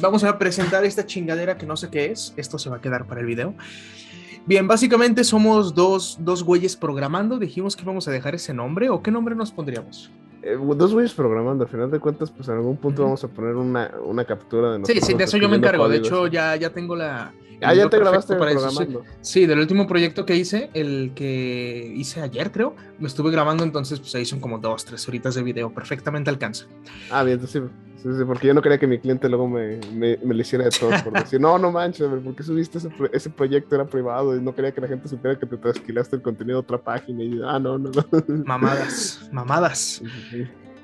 vamos a presentar esta chingadera que no sé qué es. Esto se va a quedar para el video. Bien, básicamente somos dos, dos güeyes programando. Dijimos que íbamos a dejar ese nombre o qué nombre nos pondríamos. Eh, dos güeyes programando, al final de cuentas, pues en algún punto vamos a poner una, una captura de nosotros. Sí, sí, de eso yo me encargo. De hecho, ya, ya tengo la. Ah, ya te grabaste programando. Sí. del último proyecto que hice, el que hice ayer, creo, me estuve grabando, entonces pues ahí son como dos, tres horitas de video, perfectamente alcanza. Ah, bien, entonces sí porque yo no quería que mi cliente luego me, me, me le hiciera de todo por decir, no, no manches, ¿por qué subiste ese, ese, proyecto? Era privado y no quería que la gente supiera que te trasquilaste el contenido de otra página. Y ah, no, no, no. Mamadas, mamadas.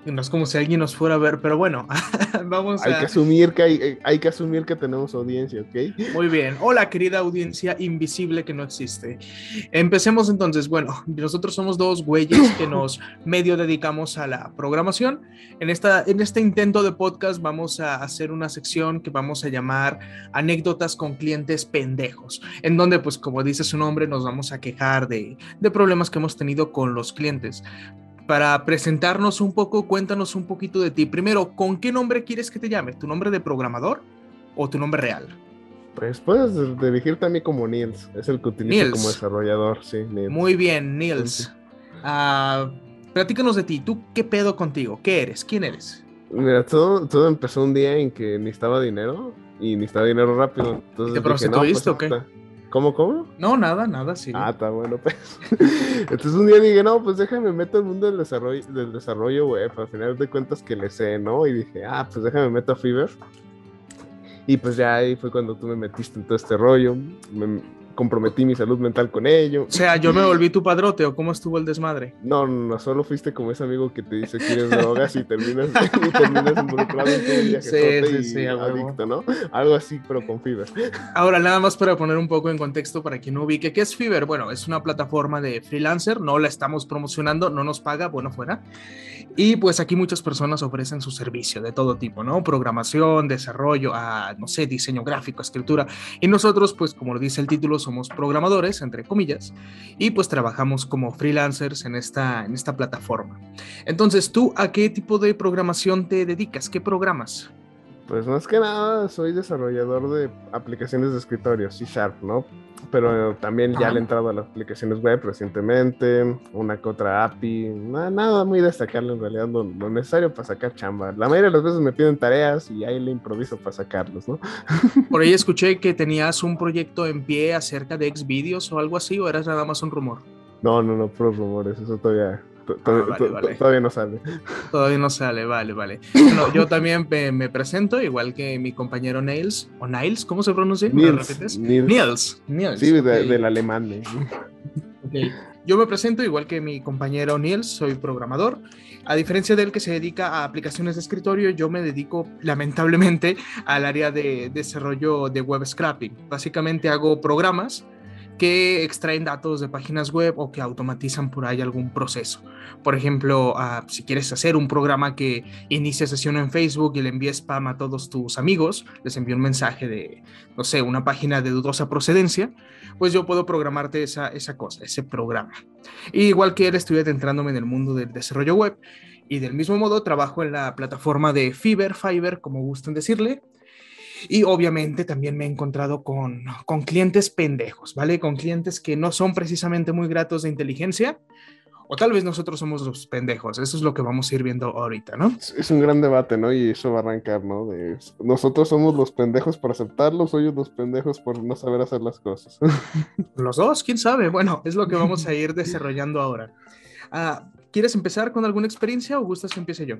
No es como si alguien nos fuera a ver, pero bueno, vamos hay a... Que asumir que hay, hay, que asumir que tenemos audiencia, ¿ok? Muy bien. Hola, querida audiencia invisible que no existe. Empecemos entonces. Bueno, nosotros somos dos güeyes que nos medio dedicamos a la programación. En, esta, en este intento de podcast vamos a hacer una sección que vamos a llamar anécdotas con clientes pendejos, en donde, pues como dice su nombre, nos vamos a quejar de, de problemas que hemos tenido con los clientes para presentarnos un poco, cuéntanos un poquito de ti. Primero, ¿con qué nombre quieres que te llame? ¿Tu nombre de programador o tu nombre real? Pues puedes dirigirte a mí como Niels, es el que utilizo como desarrollador, sí. Muy bien, Niels. Uh, platícanos de ti, ¿tú qué pedo contigo? ¿Qué eres? ¿Quién eres? Mira, todo, todo empezó un día en que necesitaba dinero y necesitaba dinero rápido. Entonces ¿Te prostituiste no, pues, o qué? ¿Cómo, cómo? No, nada, nada, sí. Ah, está bueno, pues. Entonces un día dije, no, pues déjame meto el mundo del desarrollo, del desarrollo web, al final de cuentas que le sé, ¿no? Y dije, ah, pues déjame meto a Fiverr. Y pues ya ahí fue cuando tú me metiste en todo este rollo. Me, comprometí mi salud mental con ello. O sea, yo me volví tu padrote, ¿o cómo estuvo el desmadre? No, no, solo fuiste como ese amigo que te dice que quieres drogas y terminas, y terminas involucrado en todo el viaje sí, sí, sí, adicto, ¿no? Algo así, pero con Fiverr. Ahora, nada más para poner un poco en contexto para quien no ubique, ¿qué es Fiverr? Bueno, es una plataforma de freelancer, no la estamos promocionando, no nos paga, bueno, fuera. Y pues aquí muchas personas ofrecen su servicio de todo tipo, ¿no? Programación, desarrollo, a, no sé, diseño gráfico, escritura. Y nosotros, pues como lo dice el título, somos programadores, entre comillas, y pues trabajamos como freelancers en esta, en esta plataforma. Entonces, ¿tú a qué tipo de programación te dedicas? ¿Qué programas? Pues más que nada soy desarrollador de aplicaciones de escritorio, C Sharp, ¿no? Pero también ya le he entrado a las aplicaciones web recientemente, una que otra API, nada, nada muy destacable en realidad, lo, necesario para sacar chamba. La mayoría de las veces me piden tareas y ahí le improviso para sacarlos, ¿no? Por ahí escuché que tenías un proyecto en pie acerca de Xvideos o algo así, o eras nada más un rumor. No, no, no, puros rumores, eso todavía, Ah, todavía no sale. Todavía no sale, vale, vale. Bueno, yo también me, presento, igual que mi compañero Nails, o Niles, ¿cómo se pronuncia? Niels. Niels. Sí, del alemán. Yo me presento igual que mi compañero Niels, soy programador. A diferencia de él que se dedica a aplicaciones de escritorio, yo me dedico lamentablemente al área de desarrollo de web scrapping. Básicamente hago programas que extraen datos de páginas web o que automatizan por ahí algún proceso. Por ejemplo, ah, si quieres hacer un programa que inicie sesión en Facebook y le envíe spam a todos tus amigos, les envíe un mensaje de, no sé, una página de dudosa procedencia, pues yo puedo programarte esa, esa cosa, ese programa. igual que él, estoy adentrándome en el mundo del desarrollo web y del mismo modo trabajo en la plataforma de Fiverr, Fiverr, como gustan decirle, y obviamente también me he encontrado con, con clientes pendejos, ¿vale? Con clientes que no son precisamente muy gratos de inteligencia, o tal vez nosotros somos los pendejos. Eso es lo que vamos a ir viendo ahorita, ¿no? Es un gran debate, ¿no? Y eso va a arrancar, ¿no? De, nosotros somos los pendejos por aceptarlos, o ellos los pendejos por no saber hacer las cosas. Los dos, quién sabe. Bueno, es lo que vamos a ir desarrollando ahora. Ah, ¿Quieres empezar con alguna experiencia o gustas que empiece yo?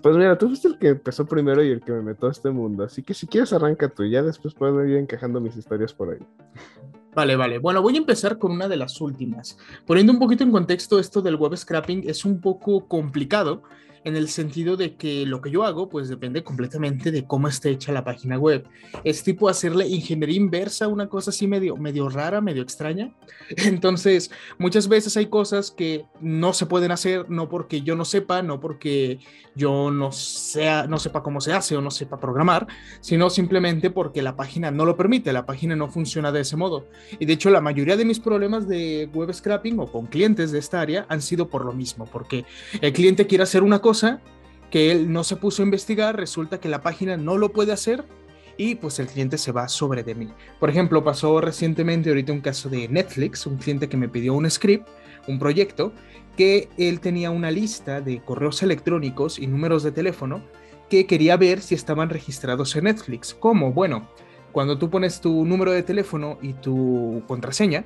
Pues mira, tú fuiste el que empezó primero y el que me metió a este mundo, así que si quieres arranca tú, ya después puedo ir encajando mis historias por ahí. Vale, vale. Bueno, voy a empezar con una de las últimas. Poniendo un poquito en contexto esto del web scrapping, es un poco complicado en el sentido de que lo que yo hago pues depende completamente de cómo esté hecha la página web. Es tipo hacerle ingeniería inversa, una cosa así medio, medio rara, medio extraña. Entonces, muchas veces hay cosas que no se pueden hacer, no porque yo no sepa, no porque yo no, sea, no sepa cómo se hace o no sepa programar, sino simplemente porque la página no lo permite, la página no funciona de ese modo. Y de hecho, la mayoría de mis problemas de web scrapping o con clientes de esta área han sido por lo mismo, porque el cliente quiere hacer una cosa, que él no se puso a investigar, resulta que la página no lo puede hacer y pues el cliente se va sobre de mí. Por ejemplo, pasó recientemente ahorita un caso de Netflix, un cliente que me pidió un script, un proyecto, que él tenía una lista de correos electrónicos y números de teléfono que quería ver si estaban registrados en Netflix. ¿Cómo? Bueno, cuando tú pones tu número de teléfono y tu contraseña,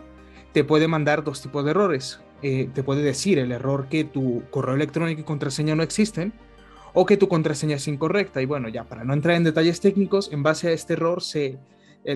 te puede mandar dos tipos de errores. Eh, te puede decir el error que tu correo electrónico y contraseña no existen o que tu contraseña es incorrecta. Y bueno, ya para no entrar en detalles técnicos, en base a este error se,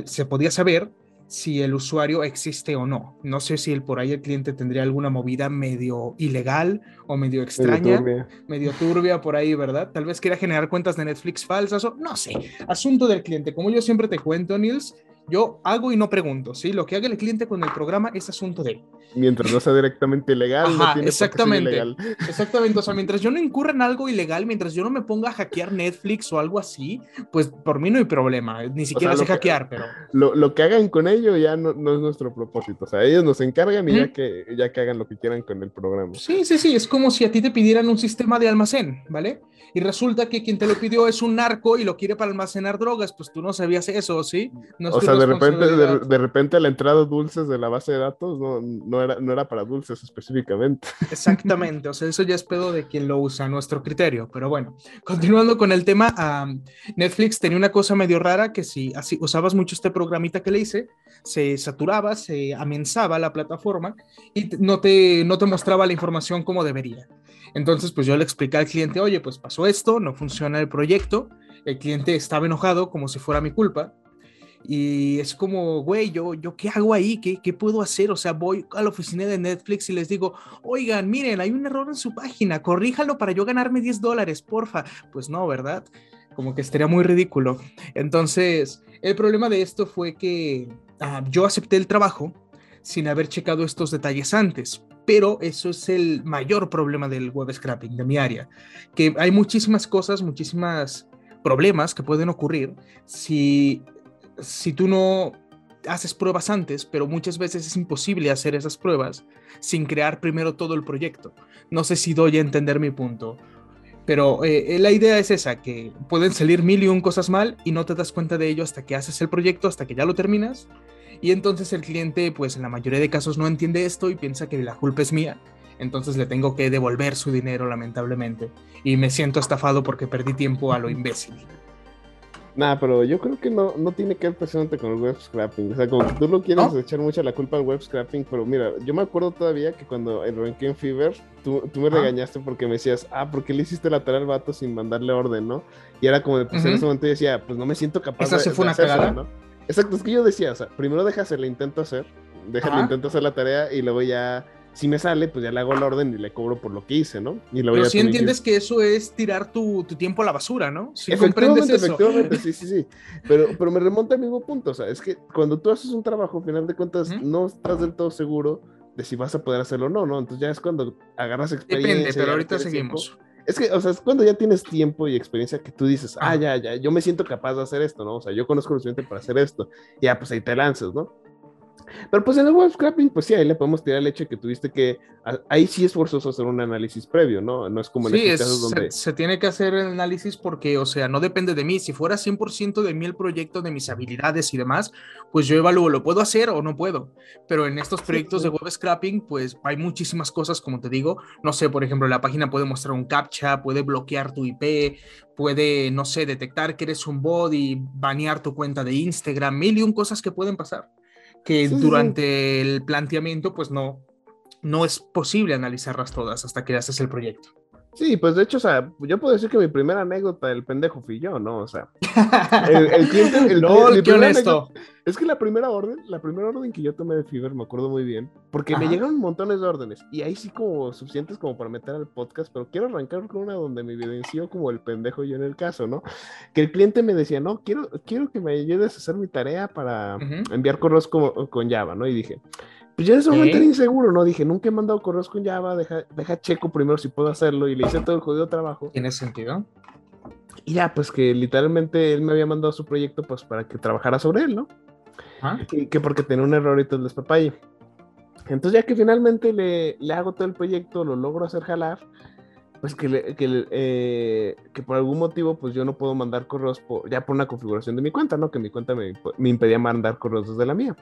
se podía saber si el usuario existe o no. No sé si el, por ahí el cliente tendría alguna movida medio ilegal o medio extraña, medio turbia. por ahí, ¿verdad? Tal vez quiera generar cuentas de Netflix falsas o no sé. Asunto del cliente. Como yo siempre te cuento, Nils, yo hago y no pregunto, ¿sí? Lo que haga el cliente con el programa es asunto de él. Mientras no sea directamente legal, no tiene exactamente. Ilegal. Exactamente, o sea, mientras yo no incurra en algo ilegal, mientras yo no me ponga a hackear Netflix o algo así, pues por mí no hay problema, ni siquiera sé hackear, pero... Lo, lo, que hagan con ello ya no, no, es nuestro propósito, o sea, ellos nos encargan y ya, que, ya que hagan lo que quieran con el programa. Sí, sí, sí, es como si a ti te pidieran un sistema de almacén, ¿vale? Y resulta que quien te lo pidió es un narco y lo quiere para almacenar drogas, pues tú no sabías eso, ¿sí? o sea, de repente, de, repente la entrada dulces de la base de datos no, no, era, no era para dulces específicamente. Exactamente, o sea, eso ya es pedo de quien lo usa a nuestro criterio, pero bueno, continuando con el tema, Netflix tenía una cosa medio rara que si así usabas mucho este programita que le hice, se saturaba, se amensaba la plataforma y no te, no te mostraba la información como debería. Entonces, pues yo le expliqué al cliente, oye, pues pasó esto, no funciona el proyecto, el cliente estaba enojado como si fuera mi culpa. Y es como, güey, yo, yo qué hago ahí, ¿Qué, ¿Qué puedo hacer? O sea, voy a la oficina de Netflix y les digo, oigan, miren, hay un error en su página, corríjalo para yo ganarme 10 dólares, porfa. Pues no, ¿verdad? Como que estaría muy ridículo. Entonces, el problema de esto fue que ah, yo acepté el trabajo sin haber checado estos detalles antes pero eso es el mayor problema del web scrapping, de mi área, que hay muchísimas cosas, muchísimas problemas que pueden ocurrir si, si tú no haces pruebas antes, pero muchas veces es imposible hacer esas pruebas sin crear primero todo el proyecto. No sé si doy a entender mi punto, pero eh, la idea es esa, que pueden salir mil y un cosas mal y no te das cuenta de ello hasta que haces el proyecto, hasta que ya lo terminas y entonces el cliente, pues en la mayoría de casos no entiende esto y piensa que la culpa es mía. Entonces le tengo que devolver su dinero, lamentablemente. Y me siento estafado porque perdí tiempo a lo imbécil. Nah, pero yo creo que no, no tiene que ver precisamente con el web scrapping. O sea, como que tú lo quieres echar mucha la culpa al web scrapping, pero mira, yo me acuerdo todavía que cuando en Rankin Fever tú, tú me regañaste porque me decías, ah, ¿por qué le hiciste la tarea al vato sin mandarle orden, no? Y era como, pues en ese momento yo decía, pues no me siento capaz Esa de, se fue una cagada. ¿no? Exacto, es que yo decía, o sea, primero dejas el intento hacer, deja el intento hacer la tarea y luego ya, si me sale, pues ya le hago el orden y le cobro por lo que hice, ¿no? Y luego Pero si entiendes que... eso es tirar tu, tu, tiempo a la basura, ¿no? Si comprendes eso. Efectivamente, sí, sí, sí. Pero, pero me remonta al mismo punto, o sea, es que cuando tú haces un trabajo, al final de cuentas, no estás del todo seguro de si vas a poder hacerlo o no, ¿no? Entonces ya es cuando agarras experiencia. Depende, pero ahorita seguimos. Es que, o sea, es cuando ya tienes tiempo y experiencia que tú dices, ah, ya, ya, yo me siento capaz de hacer esto, ¿no? O sea, yo conozco lo suficiente para hacer esto. Ya, pues ahí te lanzas, ¿no? Pero pues en el web scrapping, pues sí, ahí le podemos tirar el hecho de que tuviste que, ahí sí es forzoso hacer un análisis previo, ¿no? No es como en sí, estos donde... Se, tiene que hacer el análisis porque, o sea, no depende de mí. Si fuera 100% de mí el proyecto, de mis habilidades y demás, pues yo evalúo, ¿lo puedo hacer o no puedo? Pero en estos proyectos de web scrapping, pues hay muchísimas cosas, como te digo. No sé, por ejemplo, la página puede mostrar un captcha, puede bloquear tu IP, puede, no sé, detectar que eres un bot y banear tu cuenta de Instagram, mil y un cosas que pueden pasar que durante el planteamiento pues no, no es posible analizarlas todas hasta que haces el proyecto. Sí, pues de hecho, o sea, yo puedo decir que mi primera anécdota del pendejo fui yo, ¿no? O sea, el, cliente, el, no, qué honesto. es que la primera orden, la primera orden que yo tomé de Fiverr, me acuerdo muy bien, porque me llegaron montones de órdenes, y ahí sí como suficientes como para meter al podcast, pero quiero arrancar con una donde me evidenció como el pendejo yo en el caso, ¿no? Que el cliente me decía, no, quiero, quiero que me ayudes a hacer mi tarea para enviar correos con, con Java, ¿no? Y dije, pues yo en ese momento era inseguro, ¿no? Dije, nunca he mandado correos con Java, deja, deja checo primero si puedo hacerlo y le hice todo el jodido trabajo. ¿Tiene sentido? Y ya, pues que literalmente él me había mandado su proyecto pues para que trabajara sobre él, ¿no? ¿Ah? Y que porque tenía un error y todo el despapalle. Entonces ya que finalmente le, le hago todo el proyecto, lo logro hacer jalar, pues que, que, eh, que, por algún motivo pues yo no puedo mandar correos ya por una configuración de mi cuenta, ¿no? Que mi cuenta me, me impedía mandar correos desde la mía.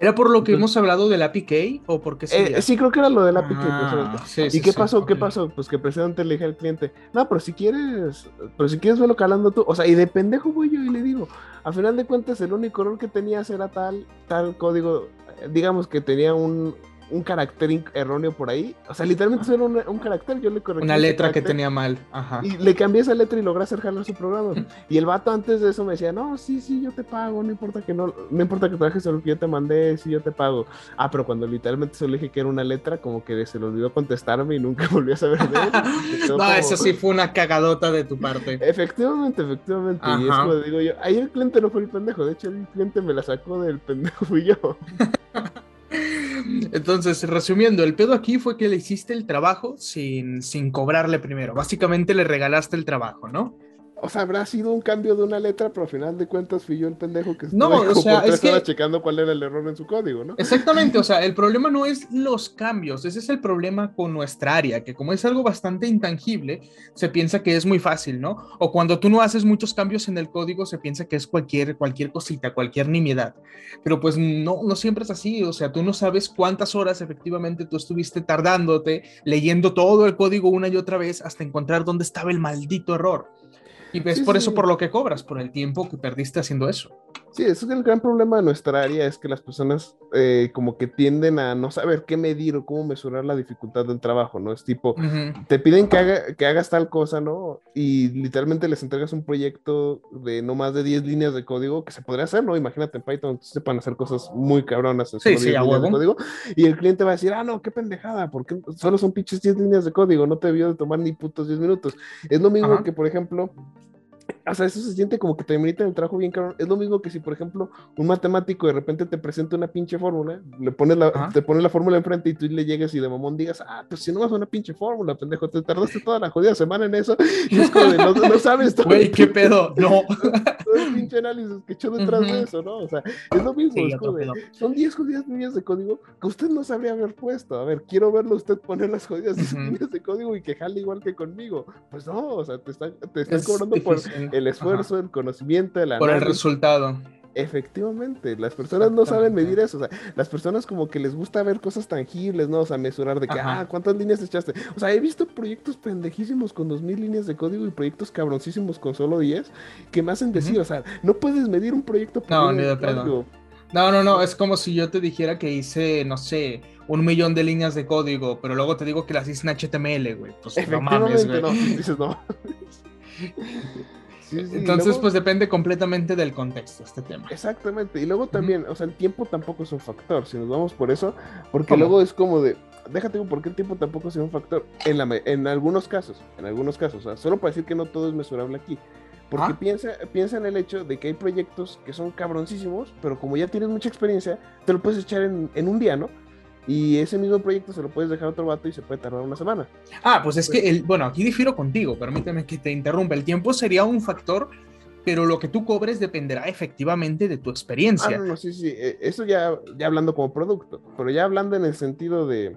¿Era por lo que hemos hablado del APK o por qué eh, sí, creo que era lo del APK. Ah, ¿Y qué pasó? ¿Qué pasó? Pues que precisamente le dije al cliente, no, pero si quieres, pero si quieres verlo calando tú, o sea, y de pendejo voy yo y le digo, a final de cuentas el único error que tenías era tal, tal código, digamos que tenía un, un carácter erróneo por ahí. O sea, literalmente era un, carácter, yo le corregí. Una letra que tenía mal. Ajá. Y le cambié esa letra y logré hacer jalar su programa. y el vato antes de eso me decía, no, sí, sí, yo te pago, no importa que no, no importa que trabajes lo que yo te mandé, sí, yo te pago. Ah, pero cuando literalmente se le dije que era una letra, como que se le olvidó contestarme y nunca volví a saber de él. no, eso sí fue una cagadota de tu parte. Efectivamente, efectivamente. Y es como digo yo, ahí el cliente no fue el pendejo, de hecho el cliente me la sacó del pendejo fui yo. Entonces, resumiendo, el pedo aquí fue que le hiciste el trabajo sin, sin cobrarle primero. Básicamente le regalaste el trabajo, ¿no? O sea, habrá sido un cambio de una letra, pero al final de cuentas fui yo el pendejo que no, o sea, es que... checando cuál era el error en su código, ¿no? Exactamente, o sea, el problema no es los cambios, ese es el problema con nuestra área, que como es algo bastante intangible, se piensa que es muy fácil, ¿no? O cuando tú no haces muchos cambios en el código, se piensa que es cualquier, cualquier cosita, cualquier nimiedad. Pero pues no, no siempre es así, o sea, tú no sabes cuántas horas efectivamente tú estuviste tardándote leyendo todo el código una y otra vez hasta encontrar dónde estaba el maldito error. Y es por eso por lo que cobras, por el tiempo que perdiste haciendo eso. Sí, eso es el gran problema de nuestra área, es que las personas eh, como que tienden a no saber qué medir o cómo mesurar la dificultad del trabajo, ¿no? Es tipo, te piden que, haga, que hagas tal cosa, ¿no? Y literalmente les entregas un proyecto de no más de 10 líneas de código que se podría hacer, ¿no? Imagínate en Python, sepan hacer cosas muy cabronas en sí, sí, líneas de código. Y el cliente va a decir, ah, no, qué pendejada, porque solo son pinches 10 líneas de código, no te debió de tomar ni putos 10 minutos. Es lo mismo que, por ejemplo, o sea, eso se siente como que te en el trabajo bien caro. Es lo mismo que si, por ejemplo, un matemático de repente te presenta una pinche fórmula, le pones la, te pone la fórmula enfrente y tú le llegas y de mamón digas, ah, pues si no vas a una pinche fórmula, pendejo, te tardaste toda la jodida semana en eso y es como de, no, sabes todo. Güey, qué pedo, no. todo el pinche análisis que echó detrás de eso, ¿no? O sea, es lo mismo, es como son 10 jodidas líneas de código que usted no sabría haber puesto. A ver, quiero verlo usted poner las jodidas líneas de código y que jale igual que conmigo. Pues no, o sea, te están, te están cobrando por el esfuerzo, el conocimiento, el Por el resultado. Efectivamente, las personas no saben medir eso, o sea, las personas como que les gusta ver cosas tangibles, ¿no? O sea, mesurar de que, ah, ¿cuántas líneas echaste? O sea, he visto proyectos pendejísimos con 2000 líneas de código y proyectos cabroncísimos con solo 10 que me hacen decir, o sea, no puedes medir un proyecto por No, ni de pedo. No, no, no, es como si yo te dijera que hice, no sé, un millón de líneas de código, pero luego te digo que las hice en HTML, güey. Pues no mames, güey. No, dices no. Entonces, pues depende completamente del contexto este tema. Exactamente. Y luego también, o sea, el tiempo tampoco es un factor, si nos vamos por eso, porque luego es como de, déjate por qué el tiempo tampoco es un factor. En, la, en algunos casos, en algunos casos, o sea, solo para decir que no todo es mesurable aquí. Porque ah. piensa, piensa en el hecho de que hay proyectos que son cabroncísimos, pero como ya tienes mucha experiencia, te lo puedes echar en, en un día, ¿no? Y ese mismo proyecto se lo puedes dejar a otro vato y se puede tardar una semana. Ah, pues es que, el, bueno, aquí difiero contigo, permíteme que te interrumpa. El tiempo sería un factor, pero lo que tú cobres dependerá efectivamente de tu experiencia. Ah, no, no, sí, sí, eh, eso ya, ya hablando como producto, pero ya hablando en el sentido de,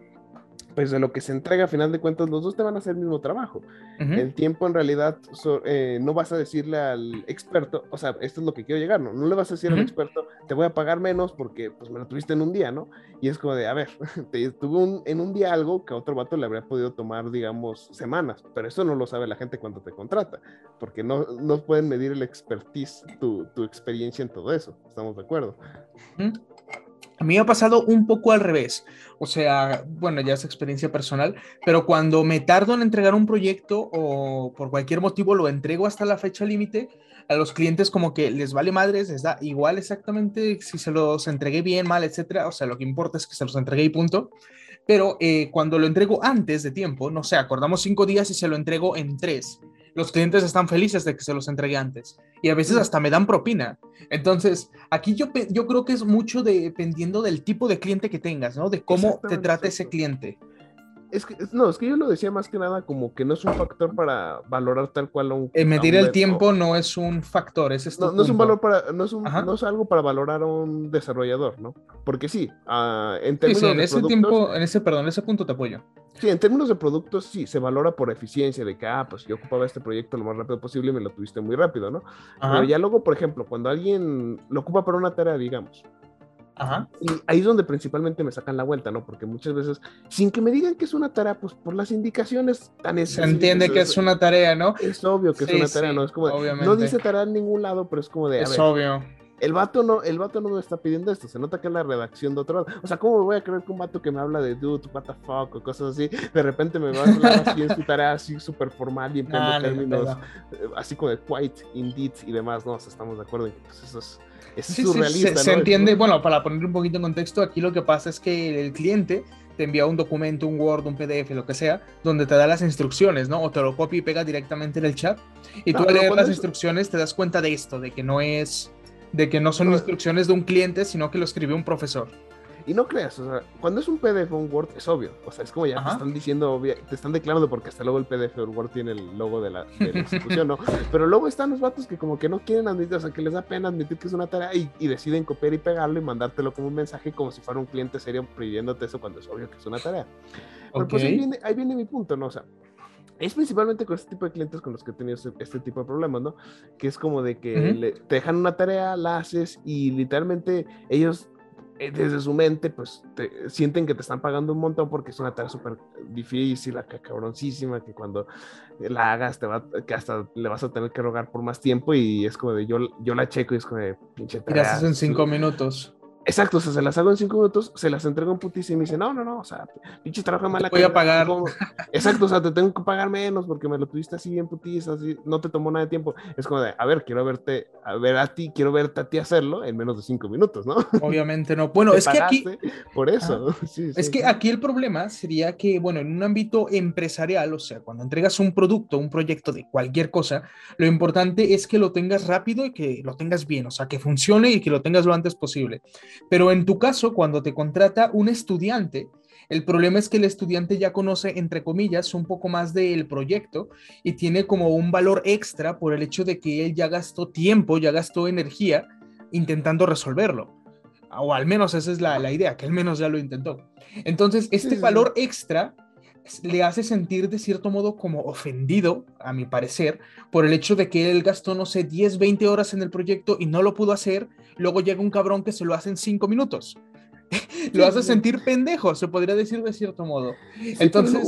pues de lo que se entrega a final de cuentas, los dos te van a hacer el mismo trabajo. El tiempo en realidad eh, no vas a decirle al experto, o sea, esto es lo que quiero llegar, ¿no? No le vas a decir al experto, te voy a pagar menos porque pues me lo tuviste en un día, ¿no? Y es como de, a ver, te tuve en un día algo que a otro vato le habría podido tomar, digamos, semanas, pero eso no lo sabe la gente cuando te contrata, porque no, no pueden medir el expertise, tu, tu experiencia en todo eso, ¿estamos de acuerdo? A mí me ha pasado un poco al revés. O sea, bueno, ya es experiencia personal, pero cuando me tardo en entregar un proyecto o por cualquier motivo lo entrego hasta la fecha límite, a los clientes como que les vale madres, les da igual exactamente si se los entregué bien, mal, etcétera. O sea, lo que importa es que se los entregué y punto. Pero eh, cuando lo entrego antes de tiempo, no sé, acordamos cinco días y se lo entrego en tres los clientes están felices de que se los entregue antes y a veces hasta me dan propina. Entonces, aquí yo, yo creo que es mucho dependiendo del tipo de cliente que tengas, ¿no? De cómo te trata ese cliente. Es que, no, es que yo lo decía más que nada como que no es un factor para valorar tal cual un... Eh, medir el tiempo no es un factor, es no, no, es un valor para, no es, un, no es algo para valorar a un desarrollador, ¿no? Porque sí, uh, en términos sí, sí, en ese tiempo, en ese, perdón, en ese punto te apoyo. Sí, en términos de productos sí, se valora por eficiencia, de que, ah, pues yo ocupaba este proyecto lo más rápido posible y me lo tuviste muy rápido, ¿no? Pero ya luego, por ejemplo, cuando alguien lo ocupa para una tarea, digamos, y ahí es donde principalmente me sacan la vuelta, ¿no? Porque muchas veces, sin que me digan que es una tarea, pues por las indicaciones tan Se entiende que es una tarea, ¿no? Es obvio que es una tarea, ¿no? Es como, no dice tarea en ningún lado, pero es como de. es obvio. El vato, no, el vato no me está pidiendo esto, se nota que es la redacción de otro lado. O sea, ¿cómo me voy a creer que un vato que me habla de dude, what the fuck, o cosas así, de repente me va a hablar así en su tarea así súper formal y en términos eh, así como de quite, indeed y demás, ¿no? O sea, estamos de acuerdo en que pues, eso es es surrealista. se, entiende, bueno, para poner un poquito en contexto, aquí lo que pasa es que el cliente te envía un documento, un Word, un PDF, lo que sea, donde te da las instrucciones, ¿no? O te lo copia y pega directamente en el chat. Y tú al leer las instrucciones te das cuenta de esto, de que no es, de que no son instrucciones de un cliente, sino que lo escribió un profesor. Y no creas, o sea, cuando es un PDF o un Word es obvio. O sea, es como ya te están diciendo, te están declarando porque hasta luego el PDF o el Word tiene el logo de la, institución, ¿no? Pero luego están los vatos que como que no quieren admitir, o sea, que les da pena admitir que es una tarea y, deciden copiar y pegarlo y mandártelo como un mensaje como si fuera un cliente serio pidiéndote eso cuando es obvio que es una tarea. Pero pues ahí viene, ahí viene mi punto, ¿no? O sea, es principalmente con este tipo de clientes con los que he tenido este, este tipo de problemas, ¿no? Que es como de que te dejan una tarea, la haces y literalmente ellos desde su mente, pues te, sienten que te están pagando un montón porque es una tarea súper difícil, acá cabroncísima, que cuando la hagas, te va, que hasta le vas a tener que rogar por más tiempo y es como de yo, yo la checo y es como de pinche tarea. Y haces en cinco minutos. Exacto, o sea, se las hago en cinco minutos, se las entrego en putísimo y me dice, no, no, no, o sea, pinche trabajo mala. Voy a pagar. Exacto, o sea, te tengo que pagar menos porque me lo tuviste así en putiza, así, no te tomó nada de tiempo. Es como de, a ver, quiero verte, a ver a ti, quiero verte a ti hacerlo en menos de cinco minutos, ¿no? Obviamente no. Bueno, es que aquí. Por eso. es que aquí el problema sería que, bueno, en un ámbito empresarial, o sea, cuando entregas un producto, un proyecto de cualquier cosa, lo importante es que lo tengas rápido y que lo tengas bien, o sea, que funcione y que lo tengas lo antes posible. Pero en tu caso, cuando te contrata un estudiante, el problema es que el estudiante ya conoce, entre comillas, un poco más del proyecto y tiene como un valor extra por el hecho de que él ya gastó tiempo, ya gastó energía intentando resolverlo. O al menos esa es la, idea, que al menos ya lo intentó. Entonces, este valor extra le hace sentir de cierto modo como ofendido, a mi parecer, por el hecho de que él gastó, no sé, 10, 20 horas en el proyecto y no lo pudo hacer, luego llega un cabrón que se lo hace en 5 minutos. lo hace sentir pendejo, se podría decir de cierto modo. Entonces...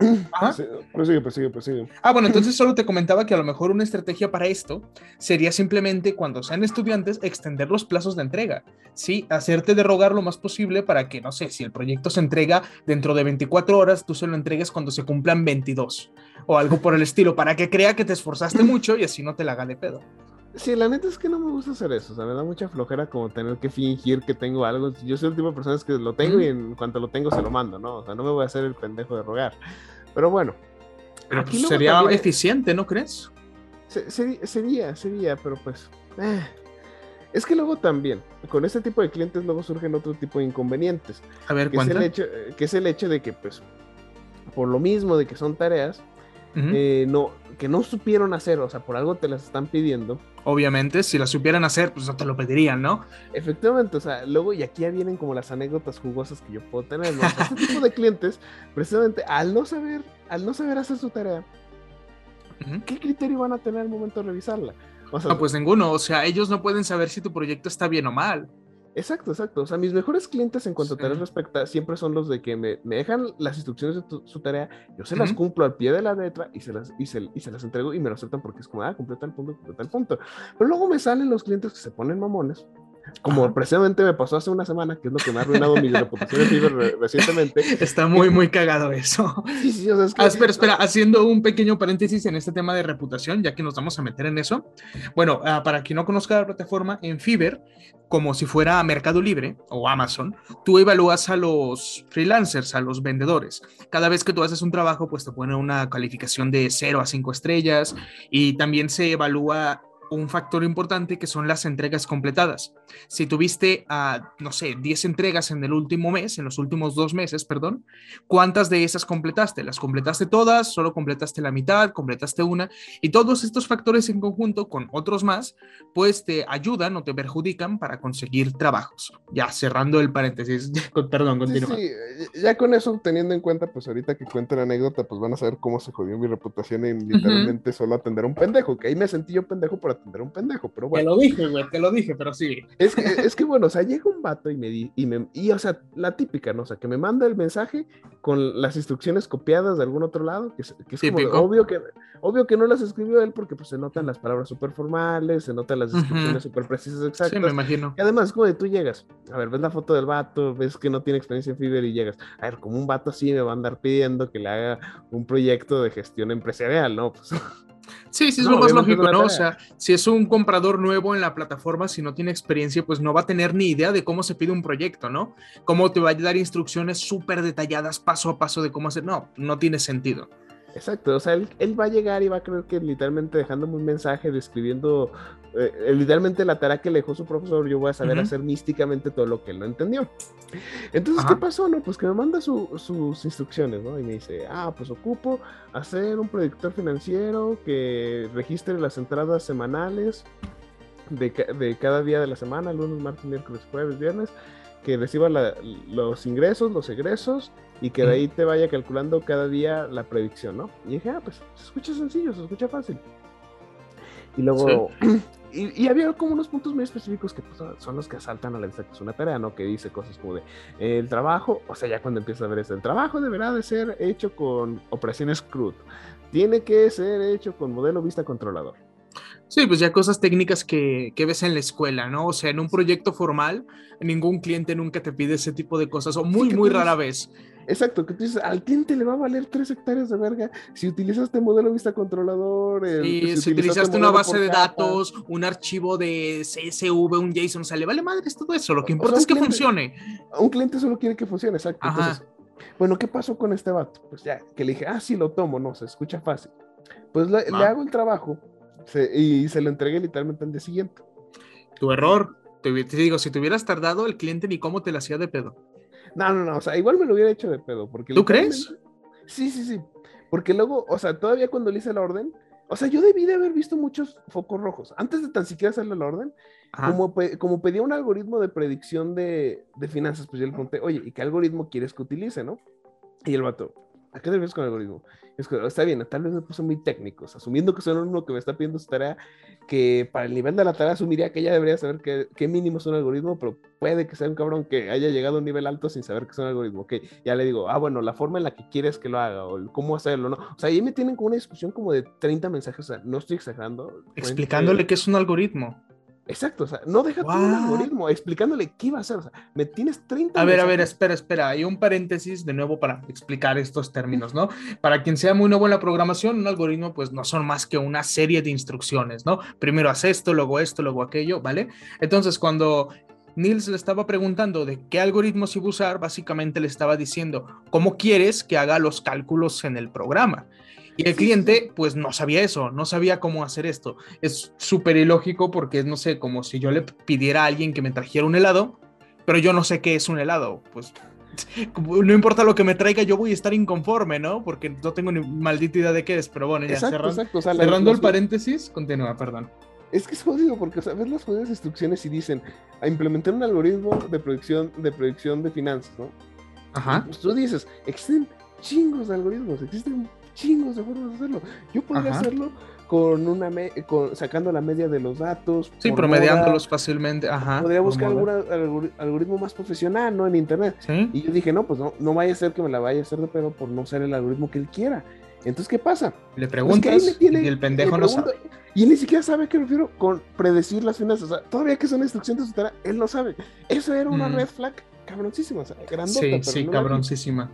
¿Ah? Prosigue, prosigue, prosigue. Ah, bueno, entonces solo te comentaba que a lo mejor una estrategia para esto sería simplemente cuando sean estudiantes extender los plazos de entrega. Sí, hacerte derrogar lo más posible para que, no sé, si el proyecto se entrega dentro de 24 horas, tú se lo entregues cuando se cumplan 22 o algo por el estilo, para que crea que te esforzaste mucho y así no te la haga de pedo. Sí, la neta es que no me gusta hacer eso, o sea, me da mucha flojera como tener que fingir que tengo algo. Yo soy el tipo de personas que lo tengo y en cuanto lo tengo se lo mando, ¿no? O sea, no me voy a hacer el pendejo de rogar. Pero bueno. Pero pues sería eficiente, ¿no crees? sería, sería, pero pues... Eh. Es que luego también, con este tipo de clientes luego surgen otro tipo de inconvenientes. A ver, que es, el hecho, eh, que es el hecho de que, pues, por lo mismo de que son tareas, eh, no, que no supieron hacer, o sea, por algo te las están pidiendo. Obviamente, si las supieran hacer, pues no te lo pedirían, ¿no? Efectivamente, o sea, luego, y aquí ya vienen como las anécdotas jugosas que yo puedo tener, ¿no? este tipo de clientes, precisamente al no saber, al no saber hacer su tarea, ¿qué criterio van a tener al momento de revisarla? no, pues ninguno, o sea, ellos no pueden saber si tu proyecto está bien o mal. Exacto, exacto. O sea, mis mejores clientes en cuanto a tareas respecta siempre son los de que me, dejan las instrucciones de su tarea, yo se las cumplo al pie de la letra y se las, y se, y se las entrego y me lo aceptan porque es como, ah, completa el punto, completa el punto. Pero luego me salen los clientes que se ponen mamones como precisamente me pasó hace una semana, que es lo que me ha arruinado mi reputación recientemente. Está muy, muy cagado eso. Sí, sí, o sea, es que... ah, espera, espera, haciendo un pequeño paréntesis en este tema de reputación, ya que nos vamos a meter en eso. Bueno, uh, para quien no conozca la plataforma, en Fiverr, como si fuera Mercado Libre o Amazon, tú evalúas a los freelancers, a los vendedores. Cada vez que tú haces un trabajo, pues te pone una calificación de 0 a 5 estrellas y también se evalúa un factor importante que son las entregas completadas. Si tuviste, ah, no sé, 10 entregas en el último mes, en los últimos dos meses, perdón, ¿cuántas de esas completaste? ¿Las completaste todas? ¿Solo completaste la mitad? ¿Completaste una? Y todos estos factores en conjunto con otros más, pues te ayudan o te perjudican para conseguir trabajos. Ya cerrando el paréntesis, perdón, continúa. Sí, ya con eso, teniendo en cuenta, pues ahorita que cuento la anécdota, pues van a saber cómo se jodió mi reputación en literalmente solo atender a un pendejo, que ahí me sentí yo pendejo por atender a un pendejo, pero bueno. Te lo dije, güey, te lo dije, pero sí. Es que, es que bueno, o sea, llega un vato y me, di, y me, y o sea, la típica, ¿no? O sea, que me manda el mensaje con las instrucciones copiadas de algún otro lado, que, que es como obvio que, obvio que no las escribió él porque pues se notan las palabras súper formales, se notan las descripciones súper precisas, exactas. Sí, me imagino. Y además, como de tú llegas, a ver, ves la foto del vato, ves que no tiene experiencia en Fiverr y llegas, a ver, como un vato así me va a andar pidiendo que le haga un proyecto de gestión empresarial, ¿no? Pues Sí, sí, es lo más lógico, ¿no? O sea, si es un comprador nuevo en la plataforma, si no tiene experiencia, pues no va a tener ni idea de cómo se pide un proyecto, ¿no? Cómo te va a dar instrucciones súper detalladas, paso a paso de cómo hacer. No, no tiene sentido. Exacto, o sea, él, él, va a llegar y va a creer que literalmente dejándome un mensaje, describiendo eh, literalmente la tarea que le dejó su profesor, yo voy a saber uh -huh. hacer místicamente todo lo que él no entendió. Entonces, Ajá. ¿qué pasó? No, pues que me manda su, sus instrucciones, ¿no? Y me dice, ah, pues ocupo hacer un predictor financiero que registre las entradas semanales de, de cada día de la semana, lunes, martes, miércoles, jueves, viernes, que reciba la, los ingresos, los egresos y que de ahí te vaya calculando cada día la predicción, ¿no? Y dije, ah, pues se escucha sencillo, se escucha fácil. Y luego, sí. y, y, había como unos puntos muy específicos que pues, son los que asaltan a la vista que es una tarea, ¿no? Que dice cosas como de, el trabajo, o sea, ya cuando empiezas a ver eso, el trabajo deberá de ser hecho con operaciones CRUD, tiene que ser hecho con modelo vista controlador. Sí, pues ya cosas técnicas que, que, ves en la escuela, ¿no? O sea, en un proyecto formal, ningún cliente nunca te pide ese tipo de cosas, o muy, sí, muy rara vez. Exacto, que tú dices, al cliente le va a valer tres hectáreas de verga si utilizaste modelo vista controlador. El, sí, si, si utilizaste una base de datos, un archivo de CSV, un JSON, o sea, le vale madres todo eso, lo que importa o sea, es que cliente, funcione. Un cliente solo quiere que funcione, exacto. Ajá. Entonces, bueno, ¿qué pasó con este vato? Pues ya, que le dije, ah, sí, lo tomo, no, se escucha fácil. Pues le, ah. le hago el trabajo se, y se lo entregué literalmente al día siguiente. Tu error. Te, te, digo, si te hubieras tardado, el cliente ni cómo te la hacía de pedo. No, no, no, o sea, igual me lo hubiera hecho de pedo. Porque ¿Tú crees? Sí, sí, sí. Porque luego, o sea, todavía cuando le hice la orden, o sea, yo debí de haber visto muchos focos rojos. Antes de tan siquiera hacerle la orden, como, como pedía un algoritmo de predicción de, de, finanzas, pues yo le pregunté, oye, ¿y qué algoritmo quieres que utilice, no? Y el vato, ¿a qué te refieres con algoritmo? Es que, está bien, tal vez me puse muy técnicos, asumiendo que son uno que me está pidiendo su tarea, que para el nivel de la tarea asumiría que ella debería saber qué, qué mínimo es un algoritmo, pero puede que sea un cabrón que haya llegado a un nivel alto sin saber que es un algoritmo. Ok, ya le digo, ah, bueno, la forma en la que quieres que lo haga, o cómo hacerlo, ¿no? O sea, ahí me tienen como una discusión como de 30 mensajes, o sea, no estoy exagerando. Explicándole qué es un algoritmo. Exacto, o sea, no deja todo un algoritmo explicándole qué iba a hacer. O sea, me tienes 30 A ver, a ver, espera, espera. Hay un paréntesis de nuevo para explicar estos términos, ¿no? Para quien sea muy nuevo en la programación, un algoritmo, pues no son más que una serie de instrucciones, ¿no? Primero haz esto, luego esto, luego aquello, ¿vale? Entonces, cuando Niels le estaba preguntando de qué algoritmos iba a usar, básicamente le estaba diciendo cómo quieres que haga los cálculos en el programa. Y el cliente, pues no sabía eso, no sabía cómo hacer esto. Es súper ilógico porque es, no sé, como si yo le pidiera a alguien que me trajera un helado, pero yo no sé qué es un helado. Pues no importa lo que me traiga, yo voy a estar inconforme, ¿no? Porque no tengo ni maldita idea de qué es, pero bueno, ya exacto, cerrando, exacto. O sea, cerrando el paréntesis, continúa, perdón. Es que es jodido porque, o sea, ves las jodidas instrucciones y dicen a implementar un algoritmo de predicción de, predicción de finanzas, ¿no? Ajá. Pues tú dices, existen chingos de algoritmos, existen chingos de formas de hacerlo. Yo podría Ajá. hacerlo con una me con, sacando la media de los datos. Sí, promediándolos moda. fácilmente. Ajá. Podría buscar algún algor algoritmo más profesional, ¿no? En internet. ¿Sí? Y yo dije, no, pues no, no vaya a ser que me la vaya a hacer de pedo por no ser el algoritmo que él quiera. Entonces, ¿qué pasa? Le preguntas pues tiene, y el pendejo no sabe. Y él ni siquiera sabe a qué refiero con predecir las finanzas. O sea, todavía que son instrucciones de su tarea, él no sabe. Eso era una mm. red flag cabroncísima, o sea, grandota. Sí, sí, no cabroncísima.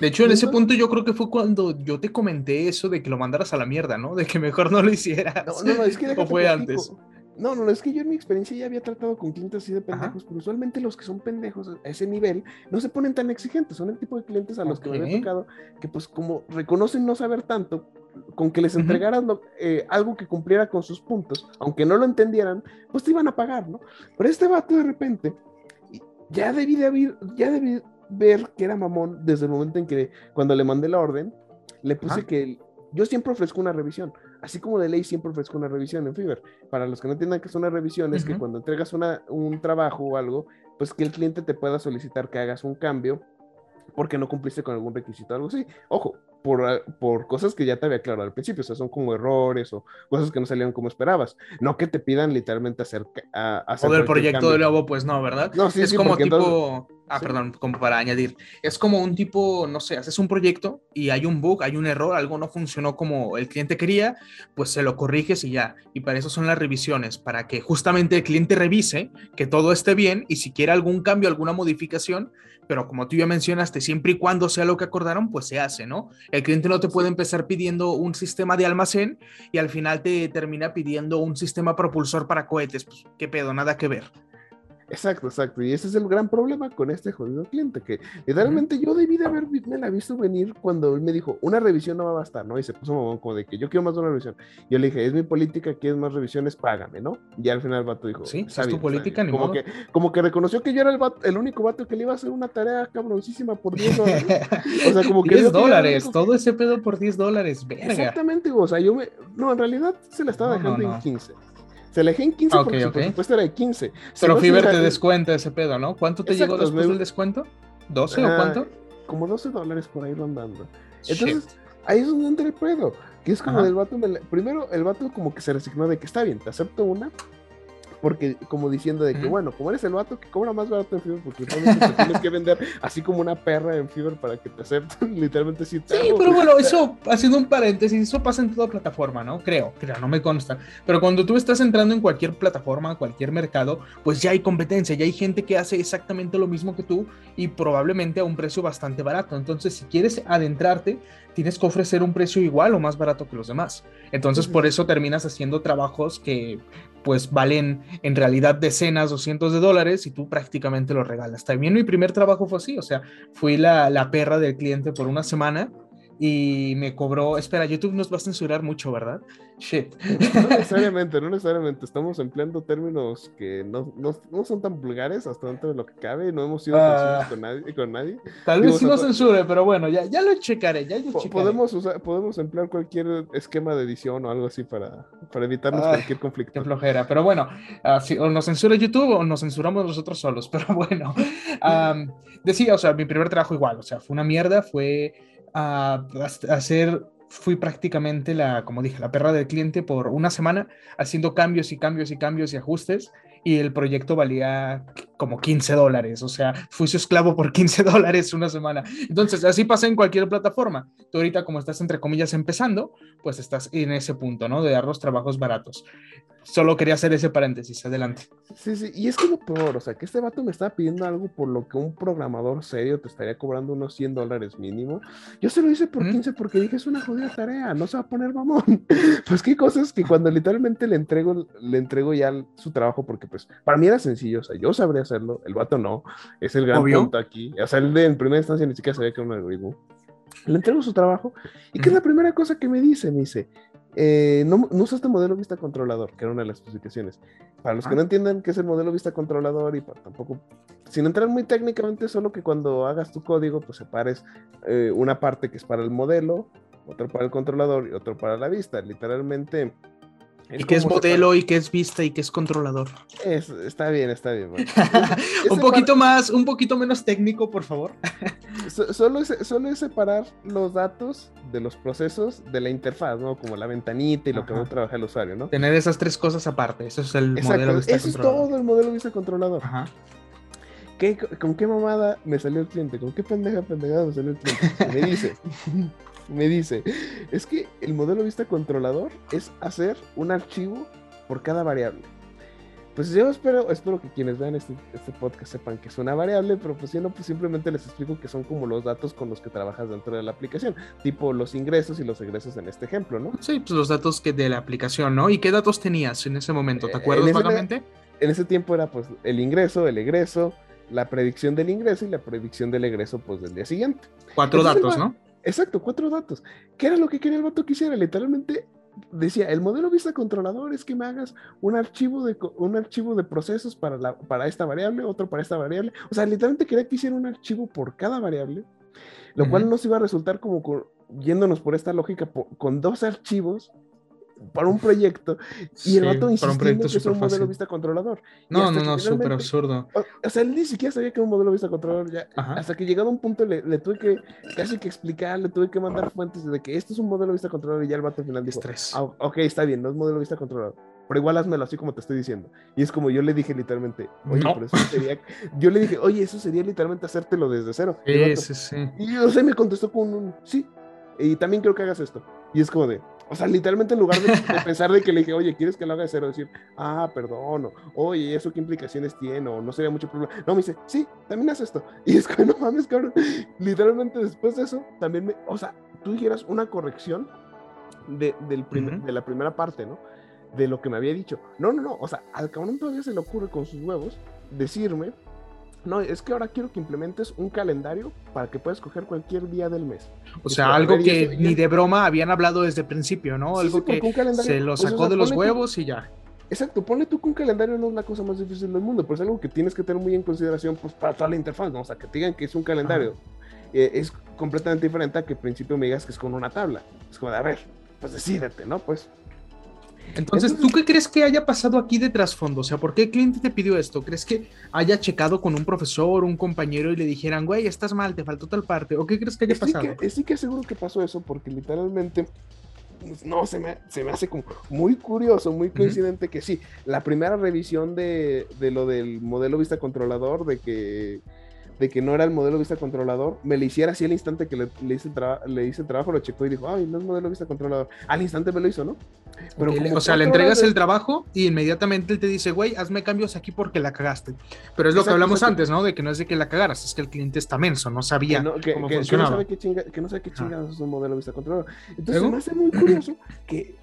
De hecho, en ese punto yo creo que fue cuando yo te comenté eso de que lo mandaras a la mierda, ¿no? De que mejor no lo hicieras. No, no, no es que o fue antes. No, no, es que yo en mi experiencia ya había tratado con clientes así de pendejos, Ajá. pero usualmente los que son pendejos a ese nivel no se ponen tan exigentes, son el tipo de clientes a los okay. que me había tocado que pues como reconocen no saber tanto, con que les entregaras eh, algo que cumpliera con sus puntos, aunque no lo entendieran, pues te iban a pagar, ¿no? Pero este vato de repente, ya debí de haber, ya debí ver que era mamón desde el momento en que cuando le mandé la orden, le puse que yo siempre ofrezco una revisión, así como de ley siempre ofrezco una revisión en Fiverr. Para los que no entiendan que es una revisión, es que cuando entregas una, un trabajo o algo, pues que el cliente te pueda solicitar que hagas un cambio porque no cumpliste con algún requisito o algo así. Ojo, por, por cosas que ya te había aclarado al principio, o sea, son como errores o cosas que no salieron como esperabas. No que te pidan literalmente hacer... A, hacer o del proyecto de nuevo, pues no, ¿verdad? No, sí, es como tipo... Ah, perdón, como para añadir. Es como un tipo, no sé, haces un proyecto y hay un bug, hay un error, algo no funcionó como el cliente quería, pues se lo corriges y ya. Y para eso son las revisiones, para que justamente el cliente revise que todo esté bien y si quiere algún cambio, alguna modificación, pero como tú ya mencionaste, siempre y cuando sea lo que acordaron, pues se hace, ¿no? El cliente no te puede empezar pidiendo un sistema de almacén y al final te termina pidiendo un sistema propulsor para cohetes. Pues, ¿Qué pedo? Nada que ver. Exacto, exacto. Y ese es el gran problema con este jodido cliente, que literalmente yo debí de haberme la visto venir cuando él me dijo, una revisión no va a bastar, ¿no? Y se puso como de que yo quiero más de una revisión. Yo le dije, es mi política, quieres más revisiones, págame, ¿no? Y al final el vato dijo, sí, es tu política, ni como modo. que Como que reconoció que yo era el, el único vato que le iba a hacer una tarea cabroncísima por 10 dólares. o sea, como que 10 dólares, todo ese pedo por 10 dólares, verga. Exactamente, o sea, yo me, no, en realidad se la estaba dejando en 15. Se le en 15 porque su presupuesto era de 15. Pero Fiverr te descuenta ese pedo, ¿no? ¿Cuánto te llegó después del descuento? ¿12 o ah, cuánto? Como 12 dólares por ahí rondando. Entonces, ahí es donde entra el pedo. Que es como el vato. Primero, el vato como que se resignó de que está bien, te acepto una, porque como diciendo de que, bueno, como eres el vato que cobra más barato en Fiverr, porque te tienes que vender así como una perra en Fiverr para que te acepten, literalmente sí. sí, pero bueno, eso, haciendo un paréntesis, eso pasa en toda plataforma, ¿no? Creo, creo, no me consta. Pero cuando tú estás entrando en cualquier plataforma, cualquier mercado, pues ya hay competencia, ya hay gente que hace exactamente lo mismo que tú y probablemente a un precio bastante barato. Entonces, si quieres adentrarte, tienes que ofrecer un precio igual o más barato que los demás. Entonces, por eso terminas haciendo trabajos que pues valen en realidad decenas o cientos de dólares y tú prácticamente los regalas. También mi primer trabajo fue así, o sea, fui la, la perra del cliente por una semana y me cobró, espera, YouTube nos va a censurar mucho, ¿verdad? Shit. No necesariamente, no necesariamente. Estamos empleando términos que no, no, no son tan vulgares hasta dentro de lo que cabe. No hemos sido uh, con, nadie, con nadie. Tal vez sí nos censure, pero bueno, ya, ya lo checaré. Ya lo checaré. Podemos, usar, podemos emplear cualquier esquema de edición o algo así para, para evitarnos cualquier conflicto. Qué flojera, pero bueno, uh, o nos censura YouTube o nos censuramos nosotros solos. Pero bueno, um, decía, o sea, mi primer trabajo igual, o sea, fue una mierda, fue a, hacer, fui prácticamente la, como dije, la perra del cliente por una semana haciendo cambios y cambios y cambios y ajustes y el proyecto valía como 15 dólares, o sea, fui su esclavo por 15 dólares una semana. Entonces, así pasa en cualquier plataforma. Tú ahorita, como estás entre comillas empezando, pues estás en ese punto, ¿no? De dar los trabajos baratos. Solo quería hacer ese paréntesis, adelante. Sí, sí, y es como peor, o sea, que este vato me estaba pidiendo algo por lo que un programador serio te estaría cobrando unos 100 dólares mínimo. Yo se lo hice por 15 porque dije, es una jodida tarea, no se va a poner mamón. pues qué cosas que cuando literalmente le entrego, le entrego ya su trabajo, porque pues para mí era sencillo, o sea, yo sabría hacerlo, el vato no, es el gran punto aquí. O sea, él de, en primera instancia ni siquiera sabía que era un algoritmo. Le entrego su trabajo, y ¿qué es la primera cosa que me dice? Me dice, eh, no, no usa este modelo vista controlador, que era una de las especificaciones. Para los que ah. no entiendan qué es el modelo vista controlador y tampoco, sin entrar muy técnicamente, solo que cuando hagas tu código, pues separes eh, una parte que es para el modelo, otro para el controlador y otro para la vista. Literalmente, ¿Y qué es modelo y qué es vista y qué es controlador? está bien, está bien. un poquito más, un poquito menos técnico, por favor. solo, es, solo separar los datos de los procesos de la interfaz, ¿no? Como la ventanita y lo que va a trabajar el usuario, ¿no? Tener esas tres cosas aparte, eso es el modelo vista Eso es todo el modelo vista controlador. Ajá. ¿Con qué mamada me salió el cliente? ¿Con qué pendeja pendejada me salió el cliente? Me dice, me dice, es que el modelo vista controlador es hacer un archivo por cada variable. Pues yo espero, espero que quienes vean este, este, podcast sepan que es una variable, pero pues yo no, pues simplemente les explico que son como los datos con los que trabajas dentro de la aplicación, tipo los ingresos y los egresos en este ejemplo, ¿no? Sí, pues los datos que de la aplicación, ¿no? ¿Y qué datos tenías en ese momento? ¿Te eh, acuerdas vagamente? En ese tiempo era pues el ingreso, el egreso, la predicción del ingreso y la predicción del egreso pues del día siguiente. Cuatro datos, ¿no? Exacto, cuatro datos. ¿Qué era lo que quería el vato que hiciera? Literalmente decía, el modelo vista controlador es que me hagas un archivo de, un archivo de procesos para, la, para esta variable, otro para esta variable. O sea, literalmente quería que hiciera un archivo por cada variable, lo cual nos iba a resultar como yéndonos por esta lógica con dos archivos para un proyecto y el vato insistiendo que es un modelo vista controlador. No, no, no, súper absurdo. O, sea, él ni siquiera sabía que era un modelo vista controlador. Ya, hasta que llegado a un punto le, le, tuve que casi que explicar, le tuve que mandar fuentes de que esto es un modelo vista controlador y ya el vato al final dijo, ah, ok, está bien, no es modelo vista controlador. Pero igual házmelo así como te estoy diciendo. Y es como yo le dije literalmente, oye, pero eso sería. Yo le dije, oye, eso sería literalmente hacértelo desde cero. Sí, sí, sí. Y yo sé, me contestó con un sí. Y también quiero que hagas esto. Y es como de, o sea, literalmente en lugar de, pensar de que le dije, oye, ¿quieres que lo haga de cero? Decir, ah, perdón, o, oye, ¿eso qué implicaciones tiene? O no sería mucho problema. No, me dice, sí, también haz esto. Y es que no mames, cabrón. Literalmente después de eso, también me, o sea, tú dijeras una corrección de, del de la primera parte, ¿no? De lo que me había dicho. No, no, no, o sea, al cabrón todavía se le ocurre con sus huevos decirme no, es que ahora quiero que implementes un calendario para que puedas escoger cualquier día del mes. O sea, algo que ni de broma habían hablado desde el principio, ¿no? algo que se lo sacó de los huevos y ya. Exacto, ponle tú que un calendario no es la cosa más difícil del mundo, pero es algo que tienes que tener muy en consideración pues, para toda la interfaz, ¿no? O sea, que te digan que es un calendario. Eh, es completamente diferente a que al principio me digas que es con una tabla. Es como de, a ver, pues decídete, ¿no? Pues entonces, ¿tú qué crees que haya pasado aquí de trasfondo? O sea, ¿por qué el cliente te pidió esto? ¿Crees que haya checado con un profesor, un compañero y le dijeran, güey, estás mal, te faltó tal parte? ¿O qué crees que haya pasado? Que, sí que seguro que pasó eso, porque literalmente, pues, no, se me, se me hace como muy curioso, muy coincidente que sí, la primera revisión de, de lo del modelo vista controlador, de que de que no era el modelo vista controlador, me lo hiciera así al instante que le, hice, le hice el trabajo, lo checó y dijo, ay, no es modelo vista controlador. Al instante me lo hizo, ¿no? Pero o sea, le entregas el trabajo y inmediatamente él te dice, güey, hazme cambios aquí porque la cagaste. Pero es lo que hablamos antes, ¿no? De que no es de que la cagaras, es que el cliente está menso, no sabía cómo funcionaba. Que no sabe qué, chinga, que no sabe qué chingados es un modelo vista controlador. Entonces me hace muy curioso que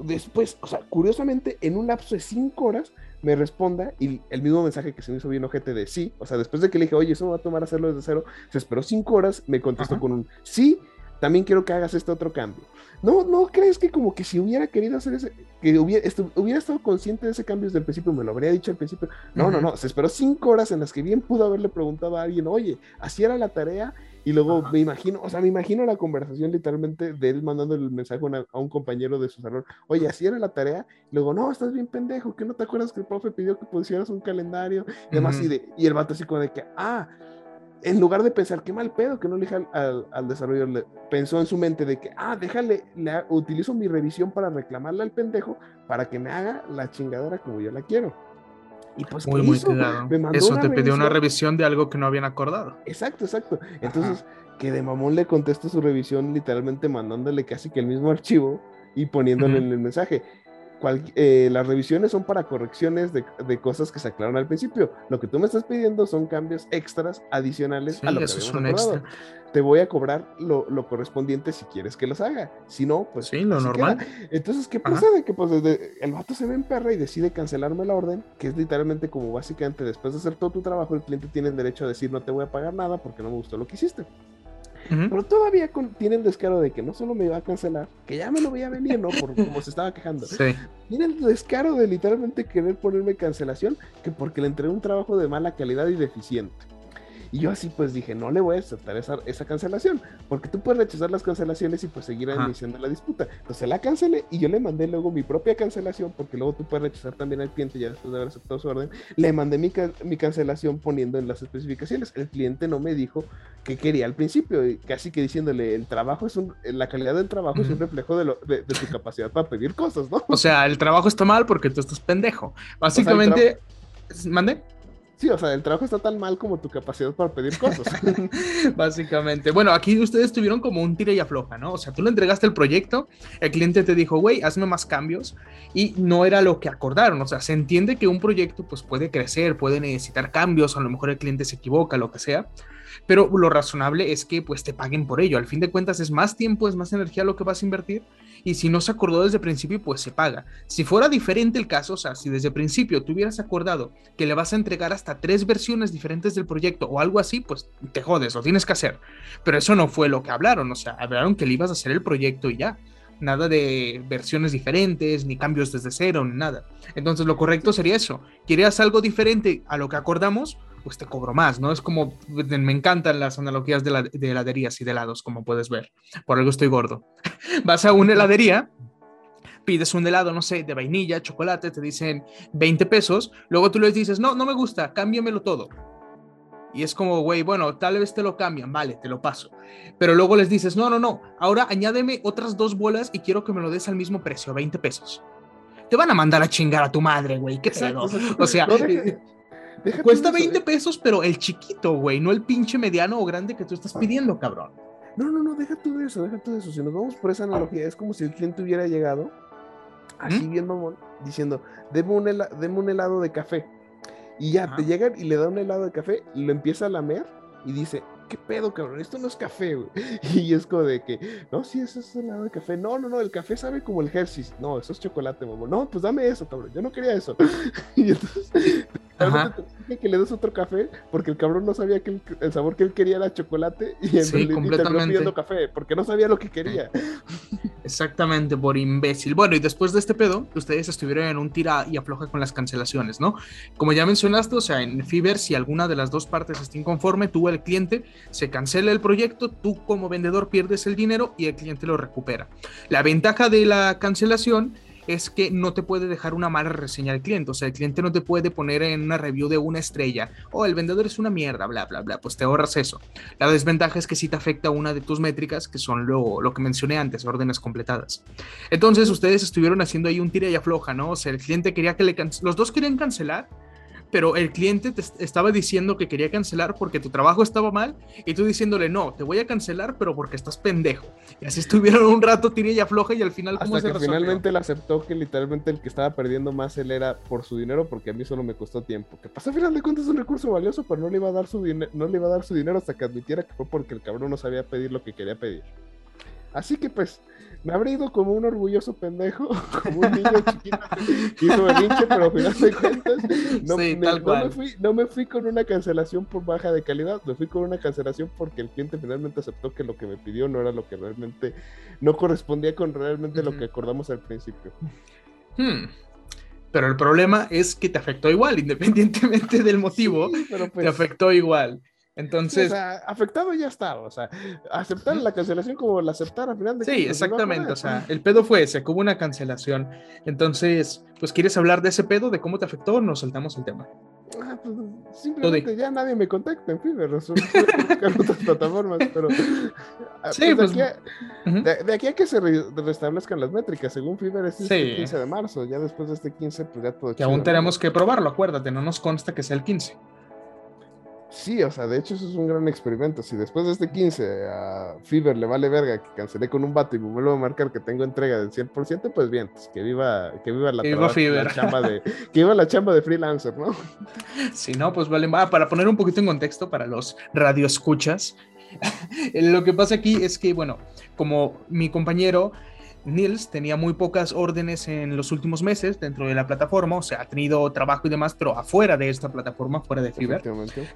después, o sea, curiosamente, en un lapso de cinco horas, me responda y el mismo mensaje que se me hizo bien ojete de sí, o sea, después de que le dije, oye, eso me va a tomar hacerlo desde cero, se esperó cinco horas, me contestó con un sí, también quiero que hagas este otro cambio. No, no crees que como que si hubiera querido hacer ese, que hubiera, hubiera estado consciente de ese cambio desde el principio, me lo habría dicho al principio. No, no, no, se esperó cinco horas en las que bien pudo haberle preguntado a alguien, oye, así era la tarea y luego me imagino, o sea, me imagino la conversación literalmente de él mandando el mensaje a, un compañero de su salón, oye, así era la tarea, y luego, no, estás bien pendejo, que no te acuerdas que el profe pidió que pusieras un calendario, y demás, y, de, y el vato así como de que, ah, en lugar de pensar, qué mal pedo que no le dije al, al, desarrollador, pensó en su mente de que, ah, déjale, le, utilizo mi revisión para reclamarle al pendejo para que me haga la chingadera como yo la quiero. Y pues, muy, muy Eso te pidió una revisión de algo que no habían acordado. Exacto, exacto. Entonces, que de mamón le conteste su revisión literalmente mandándole casi que el mismo archivo y poniéndole en el mensaje. Eh, las revisiones son para correcciones de, cosas que se aclararon al principio. Lo que tú me estás pidiendo son cambios extras adicionales a lo que es un extra. Te voy a cobrar lo, correspondiente si quieres que los haga. Si no, pues. Sí, lo normal. Entonces, ¿qué pasa? De que pues, el vato se ve en perra y decide cancelarme la orden, que es literalmente como básicamente después de hacer todo tu trabajo, el cliente tiene el derecho a decir no te voy a pagar nada porque no me gustó lo que hiciste. Pero todavía tienen descaro de que no solo me iba a cancelar, que ya me lo veía venir, ¿no? Por como se estaba quejando. Sí. Tienen descaro de literalmente querer ponerme cancelación, que porque le entregué un trabajo de mala calidad y deficiente. Y yo así pues dije, no le voy a aceptar esa, esa cancelación, porque tú puedes rechazar las cancelaciones y pues seguir iniciando la disputa. Entonces la cancelé y yo le mandé luego mi propia cancelación, porque luego tú puedes rechazar también al cliente ya después de haber aceptado su orden. Le mandé mi, mi cancelación poniendo en las especificaciones. El cliente no me dijo que quería al principio, y casi que diciéndole, el trabajo es un, la calidad del trabajo es un reflejo de, lo, de, tu capacidad para pedir cosas, ¿no? O sea, el trabajo está mal porque tú estás pendejo. Básicamente, ¿mande? Sí, o sea, el trabajo está tan mal como tu capacidad para pedir cosas. Básicamente. Bueno, aquí ustedes tuvieron como un tira y afloja, ¿no? O sea, tú le entregaste el proyecto, el cliente te dijo, güey, hazme más cambios, y no era lo que acordaron. O sea, se entiende que un proyecto pues puede crecer, puede necesitar cambios, a lo mejor el cliente se equivoca, lo que sea. Pero lo razonable es que pues te paguen por ello. Al fin de cuentas es más tiempo, es más energía lo que vas a invertir y si no se acordó desde el principio, pues se paga. Si fuera diferente el caso, o sea, si desde el principio tú hubieras acordado que le vas a entregar hasta tres versiones diferentes del proyecto o algo así, pues te jodes, lo tienes que hacer. Pero eso no fue lo que hablaron, o sea, hablaron que le ibas a hacer el proyecto y ya. Nada de versiones diferentes, ni cambios desde cero, ni nada. Entonces lo correcto sería eso. ¿Querías algo diferente a lo que acordamos? Pues te cobro más, ¿no? Es como, me encantan las analogías de, la, de heladerías y de helados, como puedes ver. Por algo estoy gordo. Vas a una heladería pides un helado, no sé, de vainilla, chocolate, te dicen 20 pesos, luego tú les dices, no, no me gusta, cámbiamelo todo. Y es como, güey, bueno, tal vez te lo cambian, vale, te lo paso. Pero luego les dices, no, no, no, ahora añádeme otras dos bolas y quiero que me lo des al mismo precio, 20 pesos. Te van a mandar a chingar a tu madre, güey, qué pedo. O sea, eh, cuesta 20 pesos, pero el chiquito, güey, no el pinche mediano o grande que tú estás pidiendo, cabrón. No, no, no, deja todo eso, deja todo eso. Si nos vamos por esa analogía, es como si el cliente hubiera llegado, así bien mamón, diciendo, deme un, un helado de café. Y ya, te llegan y le da un helado de café, lo empieza a lamer y dice, ¿qué pedo, cabrón? Esto no es café, güey. Y es como de que, no, sí, eso es helado de café. No, no, no, el café sabe como el Hershey's. No, eso es chocolate, mamón. No, pues dame eso, cabrón. Yo no quería eso. y entonces, te que le des otro café porque el cabrón no sabía que el, sabor que él quería era chocolate y, en sí, completamente. pidiendo café porque no sabía lo que quería. Exactamente, por imbécil. Bueno, y después de este pedo, ustedes estuvieron en un tira y afloja con las cancelaciones, ¿no? Como ya mencionaste, o sea, en Fiverr, si alguna de las dos partes está inconforme, tú, el cliente, se cancela el proyecto, tú como vendedor pierdes el dinero y el cliente lo recupera. La ventaja de la cancelación es que no te puede dejar una mala reseña al cliente. O sea, el cliente no te puede poner en una review de una estrella, o oh, el vendedor es una mierda, bla, bla, bla. Pues te ahorras eso. La desventaja es que sí te afecta una de tus métricas, que son lo, lo que mencioné antes, órdenes completadas. Entonces, ustedes estuvieron haciendo ahí un tira y afloja, ¿no? O sea, el cliente quería que le los dos querían cancelar pero el cliente te estaba diciendo que quería cancelar porque tu trabajo estaba mal y tú diciéndole, no, te voy a cancelar, pero porque estás pendejo. Y así estuvieron un rato tira y afloja y al final, ¿cómo Hasta que finalmente él aceptó que literalmente el que estaba perdiendo más él era por su dinero porque a mí solo me costó tiempo. Que pasa, al final de cuentas es un recurso valioso, pero no le iba a dar su, no le iba a dar su dinero hasta que admitiera que fue porque el cabrón no sabía pedir lo que quería pedir. Así que pues, me habré ido como un orgulloso pendejo, como un niño chiquito que hizo hinche, pero al final de cuentas no, me, no, me fui, no me fui con una cancelación por baja de calidad, me fui con una cancelación porque el cliente finalmente aceptó que lo que me pidió no era lo que realmente, no correspondía con realmente lo que acordamos al principio. Hmm. Pero el problema es que te afectó igual, independientemente del motivo, te pues afectó igual. Entonces. o sea, afectado ya está. O sea, aceptar la cancelación como la aceptar al final de Sí, exactamente. O sea, el pedo fue ese, como una cancelación. Entonces, pues, ¿quieres hablar de ese pedo, de cómo te afectó nos saltamos el tema? Ah, pues, simplemente ya nadie me contacta en Fiverr, otras plataformas, pero ah, sí, pues, de, aquí a, que se restablezcan las métricas, según Fiverr es el 15 de marzo, ya después de este 15 pues ya todo Que aún tenemos que probarlo, acuérdate, no nos consta que sea el 15. Sí, o sea, de hecho eso es un gran experimento. Si después de este 15 a Fever le vale verga que cancelé con un vato y me vuelvo a marcar que tengo entrega del 100%, pues bien, pues que viva, que viva la, chamba de, que viva la chamba de freelancer, ¿no? Si no, pues vale. Ah, para poner un poquito en contexto para los radioescuchas, lo que pasa aquí es que, bueno, como mi compañero Nils tenía muy pocas órdenes en los últimos meses dentro de la plataforma, o sea, ha tenido trabajo y demás, pero afuera de esta plataforma, fuera de Fiverr.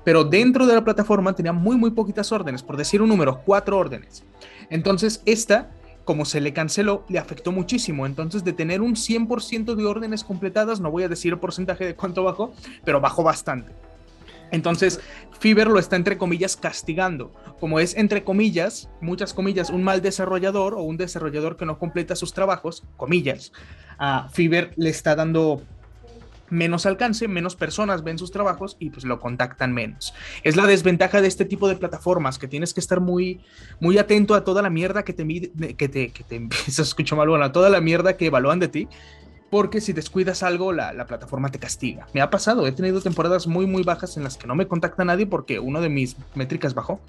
Pero dentro de la plataforma tenía muy, muy poquitas órdenes, por decir un número, cuatro órdenes. Entonces, esta, como se le canceló, le afectó muchísimo. Entonces, de tener un 100% de órdenes completadas, no voy a decir el porcentaje de cuánto bajó, pero bajó bastante. Entonces, Fiverr lo está entre comillas castigando. Como es entre comillas, muchas comillas, un mal desarrollador o un desarrollador que no completa sus trabajos, comillas, a Fiverr le está dando menos alcance, menos personas ven sus trabajos y pues lo contactan menos. Es la desventaja de este tipo de plataformas, que tienes que estar muy, muy atento a toda la mierda que te, que te, que te, se escucha mal, bueno, a toda la mierda que evalúan de ti porque si descuidas algo, la, plataforma te castiga. Me ha pasado, he tenido temporadas muy, muy bajas en las que no me contacta nadie porque uno de mis métricas bajó.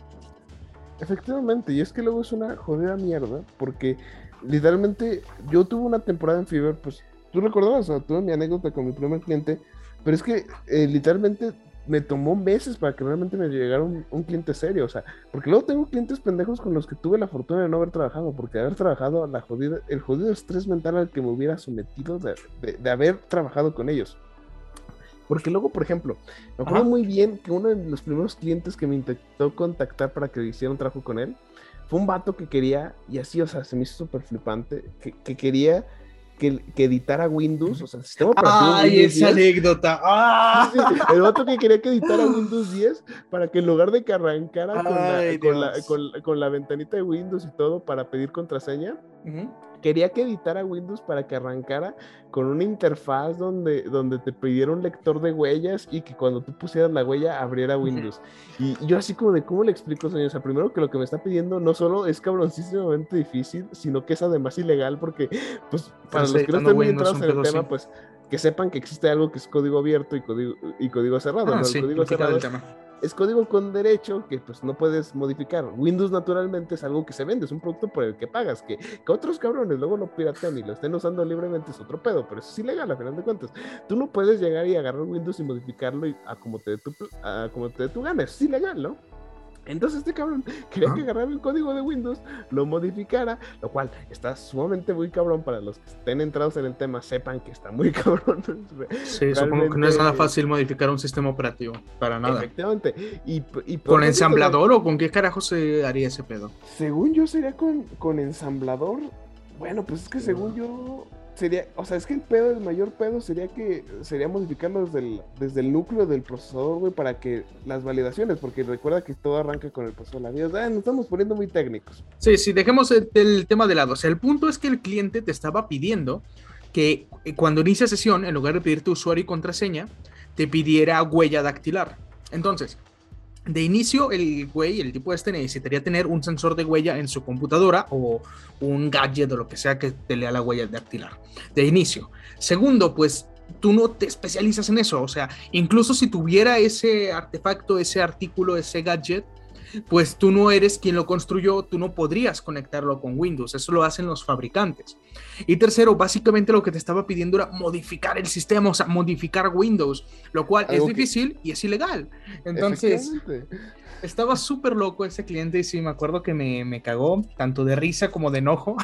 Efectivamente, y es que luego es una jodida mierda, porque literalmente yo tuve una temporada en Fiverr, pues tú recordabas, o tuve mi anécdota con mi primer cliente, pero es que eh, literalmente me tomó meses para que realmente me llegara un, cliente serio, o sea, porque luego tengo clientes pendejos con los que tuve la fortuna de no haber trabajado, porque haber trabajado, la jodida, el jodido estrés mental al que me hubiera sometido de, de, haber trabajado con ellos. Porque luego, por ejemplo, me acuerdo muy bien que uno de los primeros clientes que me intentó contactar para que hiciera un trabajo con él, fue un vato que quería, y así, o sea, se me hizo súper flipante, que, que quería que, que, editara Windows, o sea, el sistema operativo. ¡Ay, esa anécdota! ¡Ah! el vato que quería que editara Windows 10 para que en lugar de que arrancara con, la, con, la, con, con, la, ventanita de Windows y todo para pedir contraseña, quería que editara Windows para que arrancara con una interfaz donde, donde te pidiera un lector de huellas y que cuando tú pusieras la huella abriera Windows. Y, yo así como de, ¿cómo le explico, señor? O sea, primero que lo que me está pidiendo no solo es cabroncísimamente difícil, sino que es además ilegal porque, pues, para los que no estén muy entrados en el tema, pues, que sepan que existe algo que es código abierto y código, y código cerrado. Ah, el código cerrado es código con derecho que pues no puedes modificar. Windows naturalmente es algo que se vende, es un producto por el que pagas, que, que otros cabrones luego lo piratean y lo estén usando libremente es otro pedo, pero eso es ilegal a final de cuentas. Tú no puedes llegar y agarrar Windows y modificarlo y, a como te dé tu, a como te dé tu gana, es ilegal, ¿no? Entonces este cabrón quería que agarrara el código de Windows, lo modificara, lo cual está sumamente muy cabrón para los que estén entrados en el tema, sepan que está muy cabrón. Sí, supongo que no es nada fácil modificar un sistema operativo, para nada. Efectivamente. Y, ¿Con ensamblador o con qué carajo se haría ese pedo? Según yo sería con, con ensamblador. Bueno, pues es que según yo sería, o sea, es que el pedo, el mayor pedo sería que sería modificarlo desde el, desde el núcleo del procesador, güey, para que las validaciones, porque recuerda que todo arranca con el procesador. La vida, nos estamos poniendo muy técnicos. Sí, sí, dejemos el, tema de lado. O sea, el punto es que el cliente te estaba pidiendo que eh, cuando inicia sesión, en lugar de pedirte usuario y contraseña, te pidiera huella dactilar. Entonces, de inicio, el güey, el tipo este, necesitaría tener un sensor de huella en su computadora o un gadget o lo que sea que te lea la huella dactilar. De inicio. Segundo, pues tú no te especializas en eso. O sea, incluso si tuviera ese artefacto, ese artículo, ese gadget, pues tú no eres quien lo construyó, tú no podrías conectarlo con Windows, eso lo hacen los fabricantes. Y tercero, básicamente lo que te estaba pidiendo era modificar el sistema, o sea, modificar Windows, lo cual es difícil y es ilegal. Entonces, estaba súper loco ese cliente y sí, me acuerdo que me, me cagó, tanto de risa como de enojo.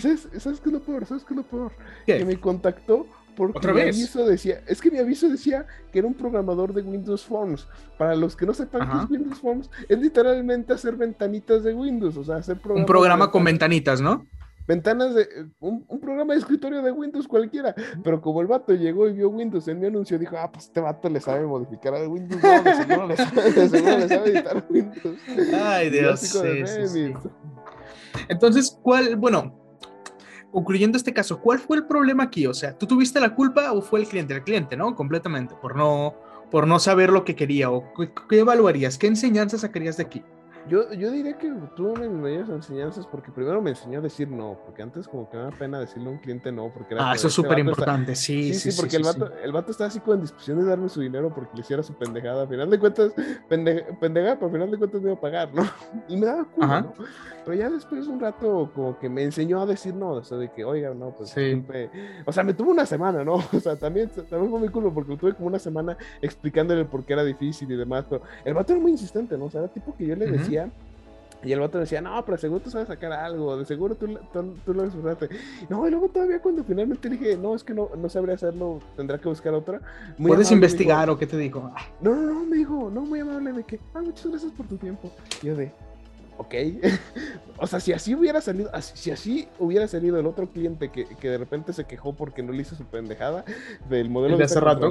¿Sabes, ¿Sabes qué es lo peor? ¿Sabes qué es lo peor? Que me contactó porque mi aviso decía, es que mi aviso decía que era un programador de Windows Forms. Para los que no sepan qué es Windows Forms, es literalmente hacer ventanitas de Windows, o sea, hacer Un programa con ventanitas, ¿no? Ventanas de un, programa de escritorio de Windows cualquiera. Pero como el vato llegó y vio Windows en mi anuncio, dijo, ah, pues este vato le sabe modificar a Windows. No, de seguro le sabe, de seguro le sabe editar Windows. Ay, Dios. Sí, sí, Entonces, ¿cuál? Bueno, concluyendo este caso, ¿cuál fue el problema aquí? O sea, ¿tú tuviste la culpa o fue el cliente? El cliente, ¿no? Completamente, por no, por no saber lo que quería. ¿O qué, qué evaluarías? ¿Qué enseñanzas sacarías de aquí? Yo, yo diría que tuvo una de mis mayores enseñanzas porque primero me enseñó a decir no, porque antes como que me da pena decirle a un cliente no, porque era... Ah, eso es súper importante, sí, sí, sí, porque el, vato, el vato estaba así como en disposición de darme su dinero porque le hiciera su pendejada. A final de cuentas, pendejada, pero al final de cuentas me iba a pagar, ¿no? Y me daba cuenta, ¿no? Pero ya después un rato como que me enseñó a decir no, o sea, de que, oiga, no, pues siempre... O sea, me tuvo una semana, ¿no? O sea, también, también fue mi culo porque tuve como una semana explicándole por qué era difícil y demás, pero el vato era muy insistente, ¿no? O sea, era tipo que yo le decía... Y el vato decía, no, pero seguro tú sabes sacar algo, de seguro tú, tú, lo disfrutaste. No, y luego todavía cuando finalmente dije, no, es que no, no sabría hacerlo, tendrá que buscar otra. ¿Puedes investigar o qué te dijo? No, no, no, me dijo, no, muy amable de que, ah, muchas gracias por tu tiempo. Y yo de, ok. o sea, si así hubiera salido, si así hubiera salido el otro cliente que, que, de repente se quejó porque no le hizo su pendejada del modelo de, hace rato,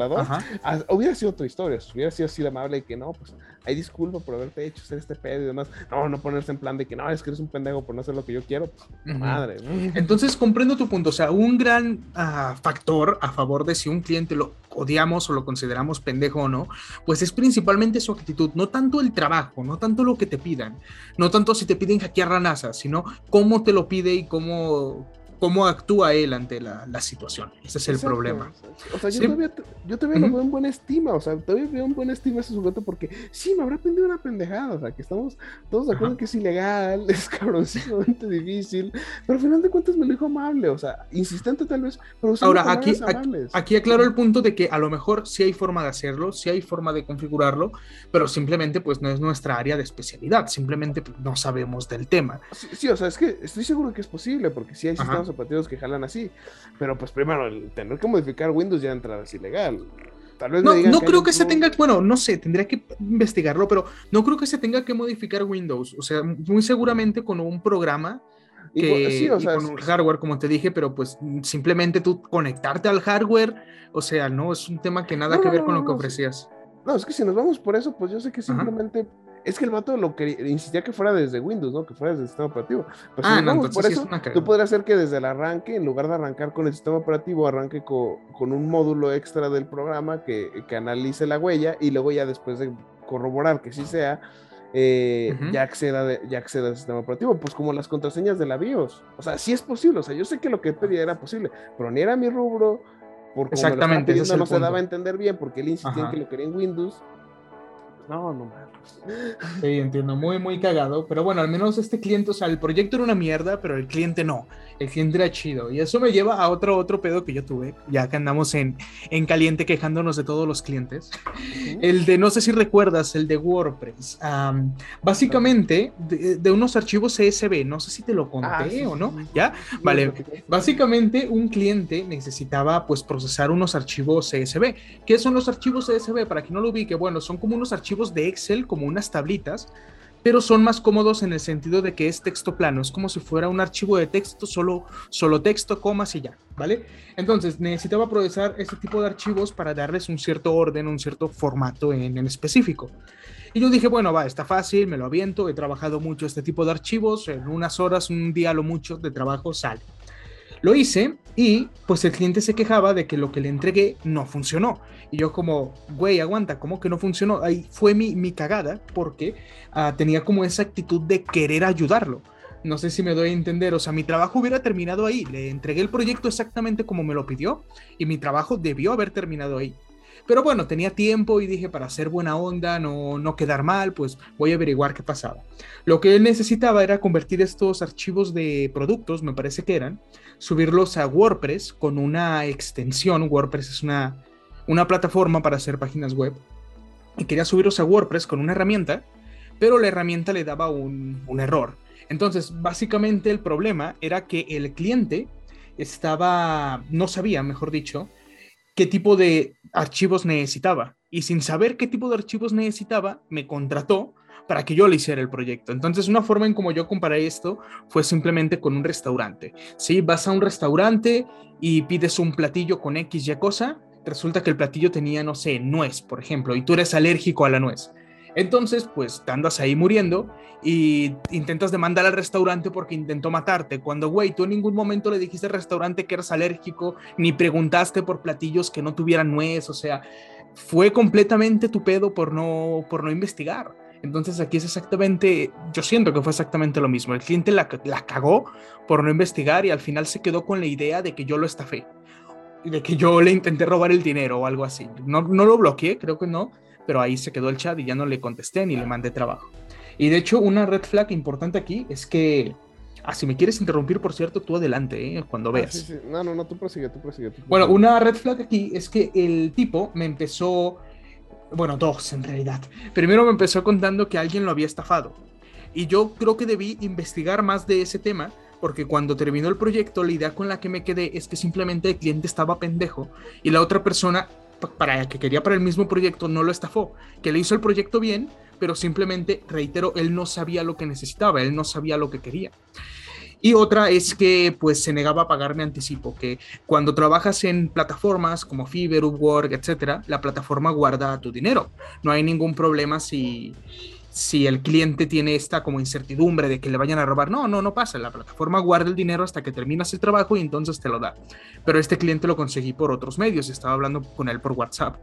hubiera sido otra historia, hubiera sido así de amable y que no, pues hay disculpa por haberte hecho hacer este pedo y demás. No, no ponerse en plan de que no, es que eres un pendejo por no hacer lo que yo quiero. Pues, madre. Entonces comprendo tu punto. O sea, un gran ah, factor a favor de si un cliente lo odiamos o lo consideramos pendejo o no, pues es principalmente su actitud, no tanto el trabajo, no tanto lo que te pidan, no tanto si te piden hackear la NASA, sino cómo te lo pide y cómo, cómo actúa él ante la, situación. Ese es el problema. O sea, yo, todavía, yo todavía lo veo en buena estima, o sea, todavía veo en buena estima ese sujeto porque sí, me habrá aprendido una pendejada, o sea, que estamos todos de acuerdo que es ilegal, es cabroncísimamente difícil, pero al final de cuentas me lo dijo amable, o sea, insistente tal vez, pero Ahora, aquí, aquí, aquí, aclaro el punto de que a lo mejor sí hay forma de hacerlo, sí hay forma de configurarlo, pero simplemente pues no es nuestra área de especialidad, simplemente pues, no sabemos del tema. Sí, o sea, es que estoy seguro que es posible, porque sí hay sistemas operativos que jalan así, pero pues primero, el tener que modificar Windows ya entra es ilegal. Tal vez no, no creo que se tenga, bueno, no sé, tendría que investigarlo, pero no creo que se tenga que modificar Windows. O sea, muy seguramente con un programa que, con un hardware, como te dije, pero pues simplemente tú conectarte al hardware, o sea, no es un tema que nada que ver con lo que ofrecías. No, es que si nos vamos por eso, pues yo sé que simplemente es que el vato lo que insistía que fuera desde Windows, ¿no? Que fuera desde el sistema operativo. ah, no, por eso, tú podrías hacer que desde el arranque, en lugar de arrancar con el sistema operativo, arranque con un módulo extra del programa que, que, analice la huella y luego ya después de corroborar que sí sea, eh, ya, acceda ya acceda al sistema operativo, pues como las contraseñas de la BIOS. O sea, sí es posible, o sea, yo sé que lo que pedía era posible, pero ni era mi rubro, porque Exactamente, no se daba a entender bien, porque él insistía en que lo quería en Windows. No, no Sí, entiendo, muy, muy cagado. Pero bueno, al menos este cliente, o sea, el proyecto era una mierda, pero el cliente no. El cliente era chido. Y eso me lleva a otro, otro pedo que yo tuve, ya que andamos en, en caliente quejándonos de todos los clientes. El de, no sé si recuerdas, el de WordPress. básicamente, de, unos archivos CSV, no sé si te lo conté ah, o no. ¿Ya? Vale. Básicamente, un cliente necesitaba, pues, procesar unos archivos CSV. ¿Qué son los archivos CSV? Para que no lo ubique, bueno, son como unos archivos de Excel, como unas tablitas, pero son más cómodos en el sentido de que es texto plano, es como si fuera un archivo de texto, solo, solo texto, comas y ya, ¿vale? Entonces necesitaba procesar este tipo de archivos para darles un cierto orden, un cierto formato en, en específico. Y yo dije, bueno, va, está fácil, me lo aviento, he trabajado mucho este tipo de archivos, en unas horas, un día lo mucho de trabajo sale. Lo hice y pues el cliente se quejaba de que lo que le entregué no funcionó. Y yo como, güey, aguanta, ¿cómo que no funcionó? Ahí fue mi, mi cagada porque ah, tenía como esa actitud de querer ayudarlo. No sé si me doy a entender, o sea, mi trabajo hubiera terminado ahí. Le entregué el proyecto exactamente como me lo pidió y mi trabajo debió haber terminado ahí. Pero bueno, tenía tiempo y dije, para hacer buena onda, no, no quedar mal, pues voy a averiguar qué pasaba. Lo que él necesitaba era convertir estos archivos de productos, me parece que eran, subirlos a WordPress con una extensión. WordPress es una, una plataforma para hacer páginas web. Y quería subirlos a WordPress con una herramienta, pero la herramienta le daba un, un error. Entonces, básicamente el problema era que el cliente estaba, no sabía, mejor dicho, qué tipo de archivos necesitaba. Y sin saber qué tipo de archivos necesitaba, me contrató para que yo le hiciera el proyecto. Entonces, una forma en como yo comparé esto fue simplemente con un restaurante. Si vas a un restaurante y pides un platillo con X y cosa, resulta que el platillo tenía, no sé, nuez, por ejemplo, y tú eres alérgico a la nuez. Entonces, pues te andas ahí muriendo y intentas demandar al restaurante porque intentó matarte. Cuando, güey, tú en ningún momento le dijiste al restaurante que eras alérgico, ni preguntaste por platillos que no tuvieran nuez, o sea, fue completamente tu pedo por no, por no investigar. Entonces aquí es exactamente, yo siento que fue exactamente lo mismo. El cliente la, la cagó por no investigar y al final se quedó con la idea de que yo lo estafé, de que yo le intenté robar el dinero o algo así. No, no lo bloqueé, creo que no, pero ahí se quedó el chat y ya no le contesté ni le mandé trabajo. Y de hecho, una red flag importante aquí es que. Ah, si me quieres interrumpir, por cierto, tú adelante, ¿eh? cuando ah, veas. No, no, no, tú prosigue, tú prosigue. Bueno, una red flag aquí es que el tipo me empezó. Bueno, dos en realidad. Primero me empezó contando que alguien lo había estafado. Y yo creo que debí investigar más de ese tema, porque cuando terminó el proyecto, la idea con la que me quedé es que simplemente el cliente estaba pendejo y la otra persona para que quería para el mismo proyecto no lo estafó, que le hizo el proyecto bien, pero simplemente, reitero, él no sabía lo que necesitaba, él no sabía lo que quería. Y otra es que pues se negaba a pagarme anticipo, que cuando trabajas en plataformas como Fiverr, Upwork, etcétera, la plataforma guarda tu dinero. No hay ningún problema si si el cliente tiene esta como incertidumbre de que le vayan a robar, no, no, no pasa. La plataforma guarda el dinero hasta que terminas el trabajo y entonces te lo da. Pero este cliente lo conseguí por otros medios, estaba hablando con él por WhatsApp.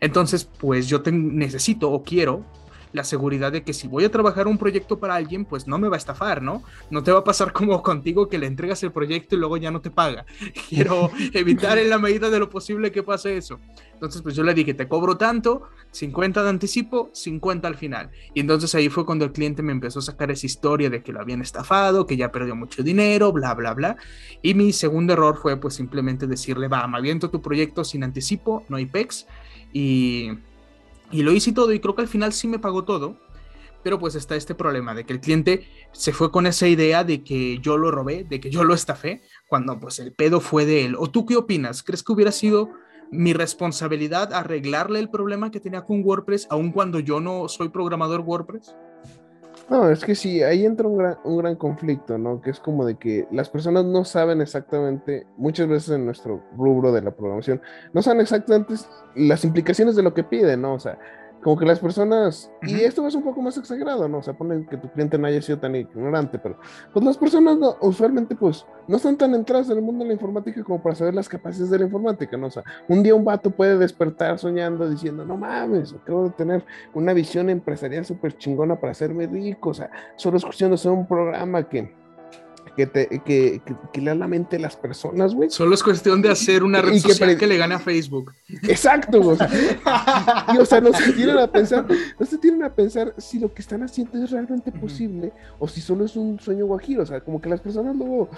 Entonces, pues yo necesito o quiero la seguridad de que si voy a trabajar un proyecto para alguien, pues no me va a estafar, ¿no? No te va a pasar como contigo que le entregas el proyecto y luego ya no te paga. Quiero evitar en la medida de lo posible que pase eso. Entonces, pues yo le dije, te cobro tanto, 50 de anticipo, 50 al final. Y entonces ahí fue cuando el cliente me empezó a sacar esa historia de que lo habían estafado, que ya perdió mucho dinero, bla, bla, bla. Y mi segundo error fue pues simplemente decirle, va, me aviento tu proyecto sin anticipo, no hay PEX. Y, y lo hice todo y creo que al final sí me pagó todo. Pero pues está este problema de que el cliente se fue con esa idea de que yo lo robé, de que yo lo estafé, cuando pues el pedo fue de él. ¿O tú qué opinas? ¿Crees que hubiera sido mi responsabilidad arreglarle el problema que tenía con WordPress, aun cuando yo no soy programador WordPress? No, es que sí, ahí entra un gran, un gran conflicto, ¿no? Que es como de que las personas no saben exactamente, muchas veces en nuestro rubro de la programación, no saben exactamente las implicaciones de lo que piden, ¿no? O sea, como que las personas, y esto es un poco más exagerado, ¿no? O sea, pone que tu cliente no haya sido tan ignorante, pero pues las personas usualmente pues no están tan entradas en el mundo de la informática como para saber las capacidades de la informática, ¿no? O sea, un día un vato puede despertar soñando diciendo, no mames, acabo de tener una visión empresarial súper chingona para hacerme rico, o sea, solo es cuestión de hacer un programa que que, te, que, que, le la mente a las personas, güey. Solo es cuestión de hacer una red social que, le gane a Facebook. Exacto, güey. y, o sea, no se tienen a pensar, no se tienen a pensar si lo que están haciendo es realmente posible o si solo es un sueño guajiro. O sea, como que las personas luego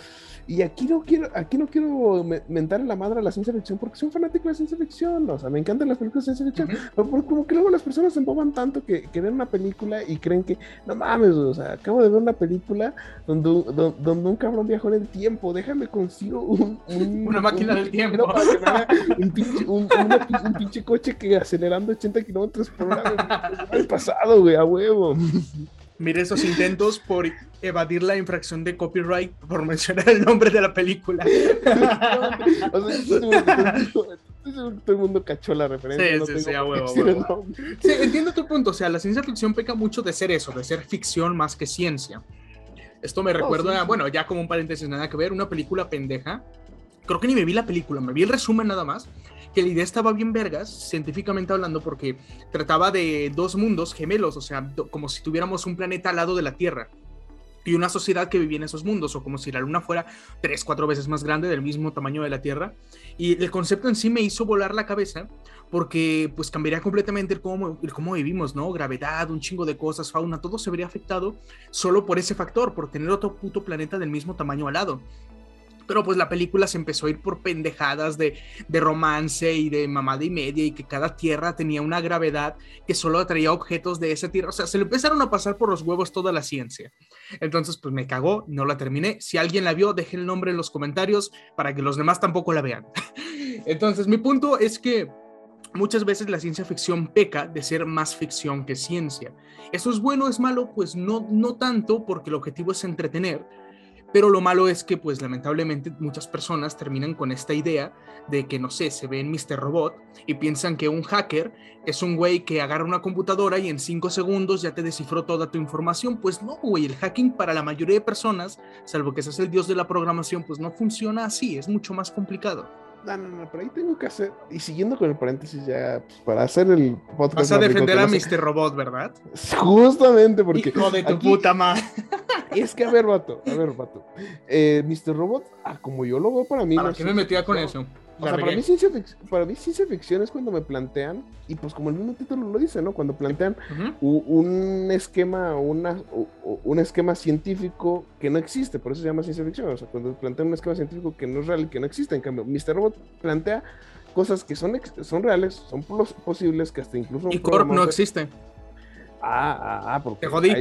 y aquí no quiero, aquí no quiero mentar la madre a la ciencia ficción porque soy un fanático de la ciencia ficción, o sea, me encantan las películas de ciencia ficción, pero como que luego las personas se emboban tanto que, que, ven una película y creen que, no mames, o sea, acabo de ver una película donde, donde, un cabrón viajó en el tiempo, déjame consigo un, una máquina del tiempo. un, pinche, un, pinche coche que acelerando 80 kilómetros por hora, el pasado, güey, a huevo. Mire esos intentos por evadir la infracción de copyright por mencionar el nombre de la película. todo el mundo cachó la referencia. Sí, sí, sí, a huevo, Sí, entiendo tu punto. O sea, la ciencia ficción peca mucho de ser eso, de ser ficción más que ciencia. Esto me recuerda, bueno, ya como un paréntesis, nada que ver, una película pendeja. Creo que ni me vi la película, me vi el resumen nada más que la idea estaba bien vergas, científicamente hablando, porque trataba de dos mundos gemelos, o sea, como si tuviéramos un planeta al lado de la Tierra y una sociedad que vivía en esos mundos, o como si la Luna fuera tres, cuatro veces más grande, del mismo tamaño de la Tierra. Y el concepto en sí me hizo volar la cabeza, porque pues cambiaría completamente el cómo, cómo vivimos, ¿no? Gravedad, un chingo de cosas, fauna, todo se vería afectado solo por ese factor, por tener otro puto planeta del mismo tamaño al lado pero pues la película se empezó a ir por pendejadas de, romance y de mamada y media y que cada tierra tenía una gravedad que solo atraía objetos de esa tierra. O sea, se le empezaron a pasar por los huevos toda la ciencia. Entonces, pues me cagó, no la terminé. Si alguien la vio, deje el nombre en los comentarios para que los demás tampoco la vean. Entonces, mi punto es que muchas veces la ciencia ficción peca de ser más ficción que ciencia. ¿Eso es bueno o es malo? Pues no, no tanto, porque el objetivo es entretener pero lo malo es que, pues lamentablemente, muchas personas terminan con esta idea de que, no sé, se ven Mr. Robot y piensan que un hacker es un güey que agarra una computadora y en cinco segundos ya te descifró toda tu información. Pues no, güey, el hacking para la mayoría de personas, salvo que seas el dios de la programación, pues no funciona así, es mucho más complicado. No, no, no, pero ahí tengo que hacer, y siguiendo con el paréntesis ya, pues, para hacer el podcast. Vas a defender a Mr. Robot, ¿verdad? Justamente porque... Hijo de tu puta madre. Es que, a ver, vato, a ver, vato. Eh, Mr. Robot, ah, como yo lo veo para mí... ¿Para qué me metía con eso? O sea, para mí, ciencia para mí ciencia ficción es cuando me plantean, y pues como el mismo título lo dice, ¿no? Cuando plantean un esquema, una, un esquema científico que no existe, por eso se llama ciencia ficción. O sea, cuando plantean un esquema científico que no es real y que no existe. En cambio, Mr. Robot plantea cosas que son, son reales, son posibles, que hasta incluso... Y Corp no existe. Ah, ah, ah, porque. Te jodí.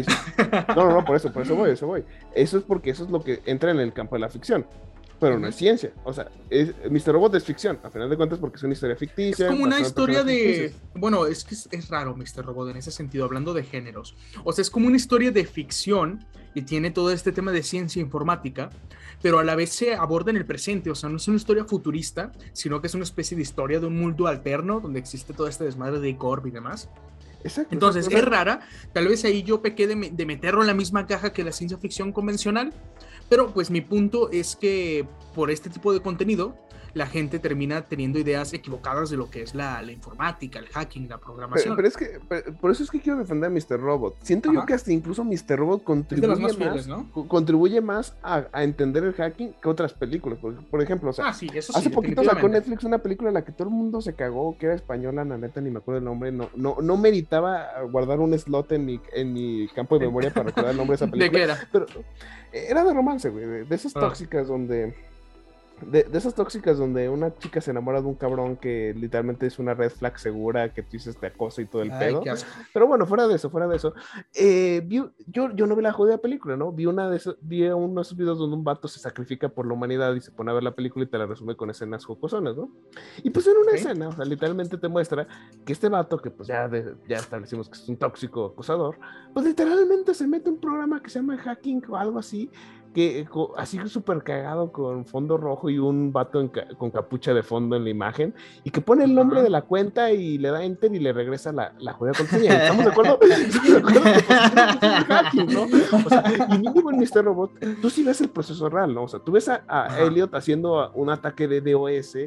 No, no, no, por eso, por eso voy, eso voy. Eso es porque eso es lo que entra en el campo de la ficción pero no es ciencia. O sea, es, Mr. Robot es ficción, a final de cuentas, porque es una historia ficticia. Es como una historia de. Bueno, es que es, raro Mr. Robot en ese sentido, hablando de géneros. O sea, es como una historia de ficción y tiene todo este tema de ciencia informática, pero a la vez se aborda en el presente. O sea, no es una historia futurista, sino que es una especie de historia de un mundo alterno donde existe todo este desmadre de Corp y demás. Exacto, Entonces, es rara. Tal vez ahí yo pequé de, de meterlo en la misma caja que la ciencia ficción convencional pero pues mi punto es que por este tipo de contenido la gente termina teniendo ideas equivocadas de lo que es la, informática, el hacking, la programación. Pero, es que, por eso es que quiero defender a Mr. Robot. Siento yo que hasta incluso Mr. Robot contribuye más, contribuye más a, entender el hacking que otras películas. Por, ejemplo, o sea, ah, hace poquito sacó Netflix una película en la que todo el mundo se cagó, que era española, la neta, ni me acuerdo el nombre. No, no, no meritaba guardar un slot en mi, en mi campo de memoria para recordar el nombre de esa película. ¿De qué era? Pero era de romance, güey, de, esas ah. tóxicas donde de, esas tóxicas donde una chica se enamora de un cabrón que literalmente es una red flag segura que tú dices te acosa y todo el pedo. Pero bueno, fuera de eso, fuera de eso. Eh, yo, yo no vi la jodida película, ¿no? Vi una de esos, vi uno de esos videos donde un vato se sacrifica por la humanidad y se pone a ver la película y te la resume con escenas jocosonas, ¿no? Y pues en una escena, o sea, literalmente te muestra que este vato, que pues ya, ya establecimos que es un tóxico acosador, pues literalmente se mete un programa que se llama hacking o algo así que así súper cagado con fondo rojo y un vato con capucha de fondo en la imagen y que pone el nombre de la cuenta y le da enter y le regresa la, la joya contraseña. ¿Estamos de acuerdo? ¿Estamos de acuerdo? ¿no? O sea, y mínimo en Mr. Robot, tú sí ves el proceso real, ¿no? O sea, tú ves a, a Elliot haciendo un ataque de DOS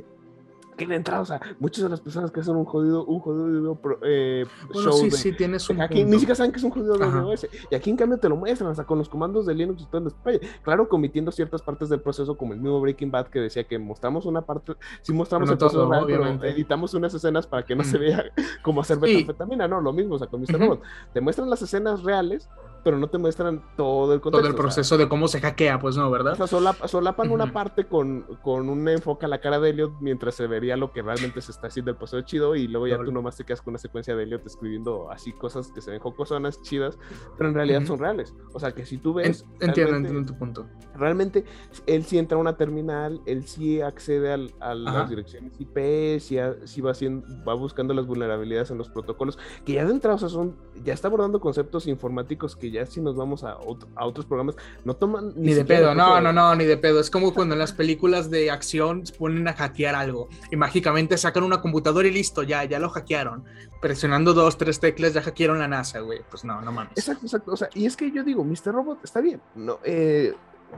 que le entrada, o sea, muchas de las personas que hacen un jodido, un jodido eh, show sí, de, sí, tienes un hacking, ni siquiera saben que es un jodido de DOS. Y aquí en cambio te lo muestran, hasta con los comandos de Linux y todo el Claro, cometiendo ciertas partes del proceso, como el mismo Breaking Bad que decía que mostramos una parte, si mostramos el proceso real, pero editamos unas escenas para que no se mm. vea como hacer metanfetamina, no, lo mismo, o sea, con Mr. Robot. Te muestran las escenas reales, pero no te muestran todo el contexto. Todo el proceso de cómo se hackea, pues no, ¿verdad? O sea, solapan una parte con, con un enfoque a la cara de Elliot mientras se vería lo que realmente se está haciendo el proceso chido y luego ya tú nomás te quedas con una secuencia de Elliot escribiendo así cosas que se ven jocosonas, chidas, pero en realidad son reales. O sea, que si tú ves... entiendo, entiendo tu punto. Realmente, él sí entra a una terminal, él sí accede al, a las direcciones IP, sí, sí va, haciendo, va buscando las vulnerabilidades en los protocolos, que ya de entrada, o sea, son, ya está abordando conceptos informáticos que ya si nos vamos a, a otros programas, no toman... Ni, de pedo, no, no, no, ni de pedo. Es como cuando en las películas de acción se ponen a hackear algo y mágicamente sacan una computadora y listo, ya, ya lo hackearon. Presionando dos, tres teclas ya hackearon la NASA, güey. Pues no, no mames. Exacto, exacto. O sea, y es que yo digo, Mr. Robot está bien. No, eh,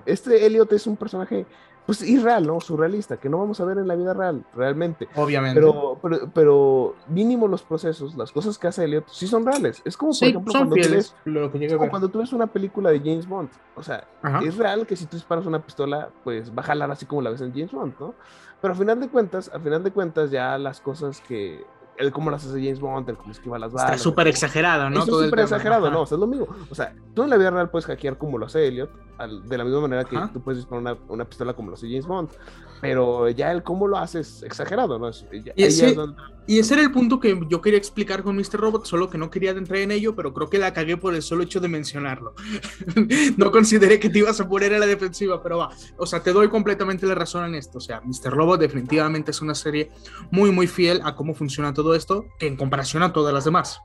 este Elliot es un personaje pues irreal, ¿no? Surrealista, que no vamos a ver en la vida real, realmente. Obviamente. Pero, pero, mínimo los procesos, las cosas que hace Elliot, sí son reales. Es como, por ejemplo, cuando, tú ves, cuando tú ves una película de James Bond. O sea, es real que si tú disparas una pistola, pues va a jalar así como la ves en James Bond, ¿no? Pero a final de cuentas, a final de cuentas, ya las cosas que el cómo las hace James Bond, el cómo esquiva las balas. Está súper exagerado, ¿no? Es súper exagerado, ¿no? O sea, es lo mismo. O sea, tú en la vida real puedes hackear como lo hace Elliot, de la misma manera que tú puedes disparar una, una, pistola como lo hace James Bond pero ya el cómo lo hace es exagerado, ¿no? y, ese, y, ese, era el punto que yo quería explicar con Mr. Robot, solo que no quería entrar en ello, pero creo que la cagué por el solo hecho de mencionarlo. no consideré que te ibas a poner a la defensiva, pero va, o sea, te doy completamente la razón en esto. O sea, Mr. Robot definitivamente es una serie muy, muy fiel a cómo funciona todo esto, en comparación a todas las demás.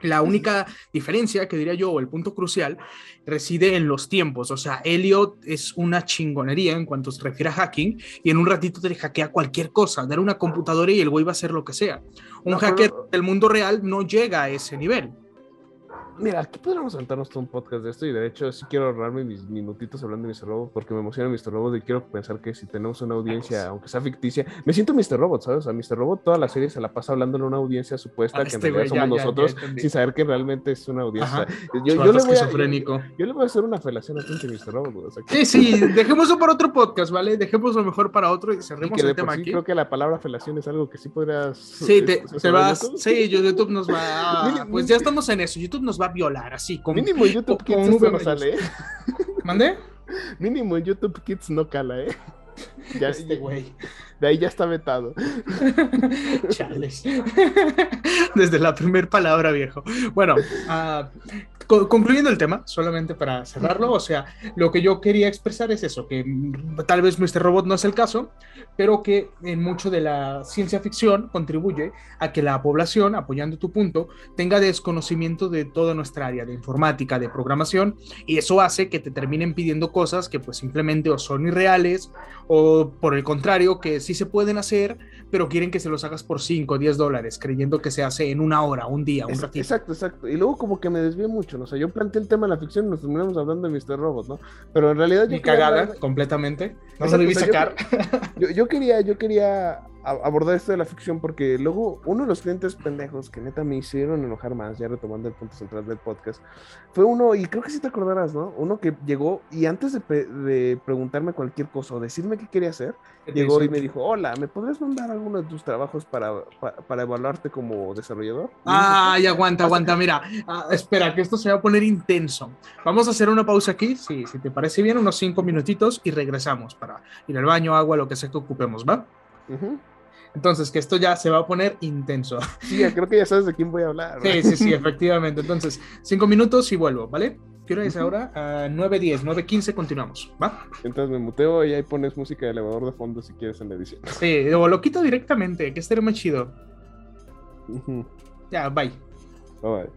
La única diferencia que diría yo, o el punto crucial, reside en los tiempos. O sea, Elliot es una chingonería en cuanto se refiere a hacking y en un ratito te hackea cualquier cosa, dar una computadora y el güey va a hacer lo que sea. Un hacker del mundo real no llega a ese nivel. Mira, aquí podríamos sentarnos todo un podcast de esto y de hecho sí quiero ahorrarme mis minutitos hablando de Mr. Robot porque me emociona Mr. Robot y quiero pensar que si tenemos una audiencia, aunque sea ficticia, me siento Mr. Robot, ¿sabes? O sea, Mr. Robot toda la serie se la pasa hablando en una audiencia supuesta que en este realidad somos nosotros sin saber que realmente es una audiencia. Yo, yo, le voy a, yo, le voy a hacer una felación a Mr. Robot. Sí, sí, dejémoslo para otro podcast, ¿vale? Dejémoslo mejor para otro y cerremos el tema aquí. Creo que la palabra felación es algo que sí podrías... Sí, te, te vas... Sí, YouTube nos va... pues ya estamos en eso, YouTube nos va a violar, así Mínimo en YouTube Kids no sale, ¿eh? ¿Mandé? Mínimo YouTube Kids no cala, ¿eh? Ya, este güey. De ahí ya está vetado. Chales. Desde la primera palabra, viejo. Bueno, uh, concluyendo el tema, solamente para cerrarlo, o sea, lo que yo quería expresar es eso, que tal vez Mr. Robot no es el caso, pero que en mucho de la ciencia ficción contribuye a que la población, apoyando tu punto, tenga desconocimiento de toda nuestra área de informática, de programación, y eso hace que te terminen pidiendo cosas que pues simplemente o son irreales o por el contrario, que sí se pueden hacer, pero quieren que se los hagas por 5 o 10 dólares, creyendo que se hace en una hora, un día, un ratito. Exacto, exacto. Y luego como que me desvío mucho fiction. O sea, yo planteé el tema de la ficción y nos terminamos hablando de Mr. Robot, ¿no? Pero en realidad yo. cagada, completamente. No lo debí sacar. yo, quería, yo quería abordar esto de la ficción porque luego uno de los clientes pendejos que neta me hicieron enojar más, ya retomando el punto central del podcast, fue uno, y creo que sí te acordarás, ¿no? Uno que llegó y antes de, preguntarme cualquier cosa o decirme qué quería hacer, llegó y me dijo, hola, ¿me podrías mandar alguno de tus trabajos para, para, evaluarte como desarrollador? Ay, aguanta, aguanta, mira, ah, espera, que esto se va a poner intenso. Vamos a hacer una pausa aquí, si, si te parece bien, unos cinco minutitos y regresamos para ir al baño, agua, lo que sea que ocupemos, ¿va? Entonces, que esto ya se va a poner intenso. Sí, creo que ya sabes de quién voy a hablar. Sí, sí, sí, efectivamente. Entonces, cinco minutos y vuelvo, ¿vale? ¿Qué hora es ahora? A 9.10, 9.15 continuamos, ¿va? Entonces me muteo y ahí pones música de elevador de fondo si quieres en la edición. Sí, o lo quito directamente, que esté más chido. Ya, bye. Bye.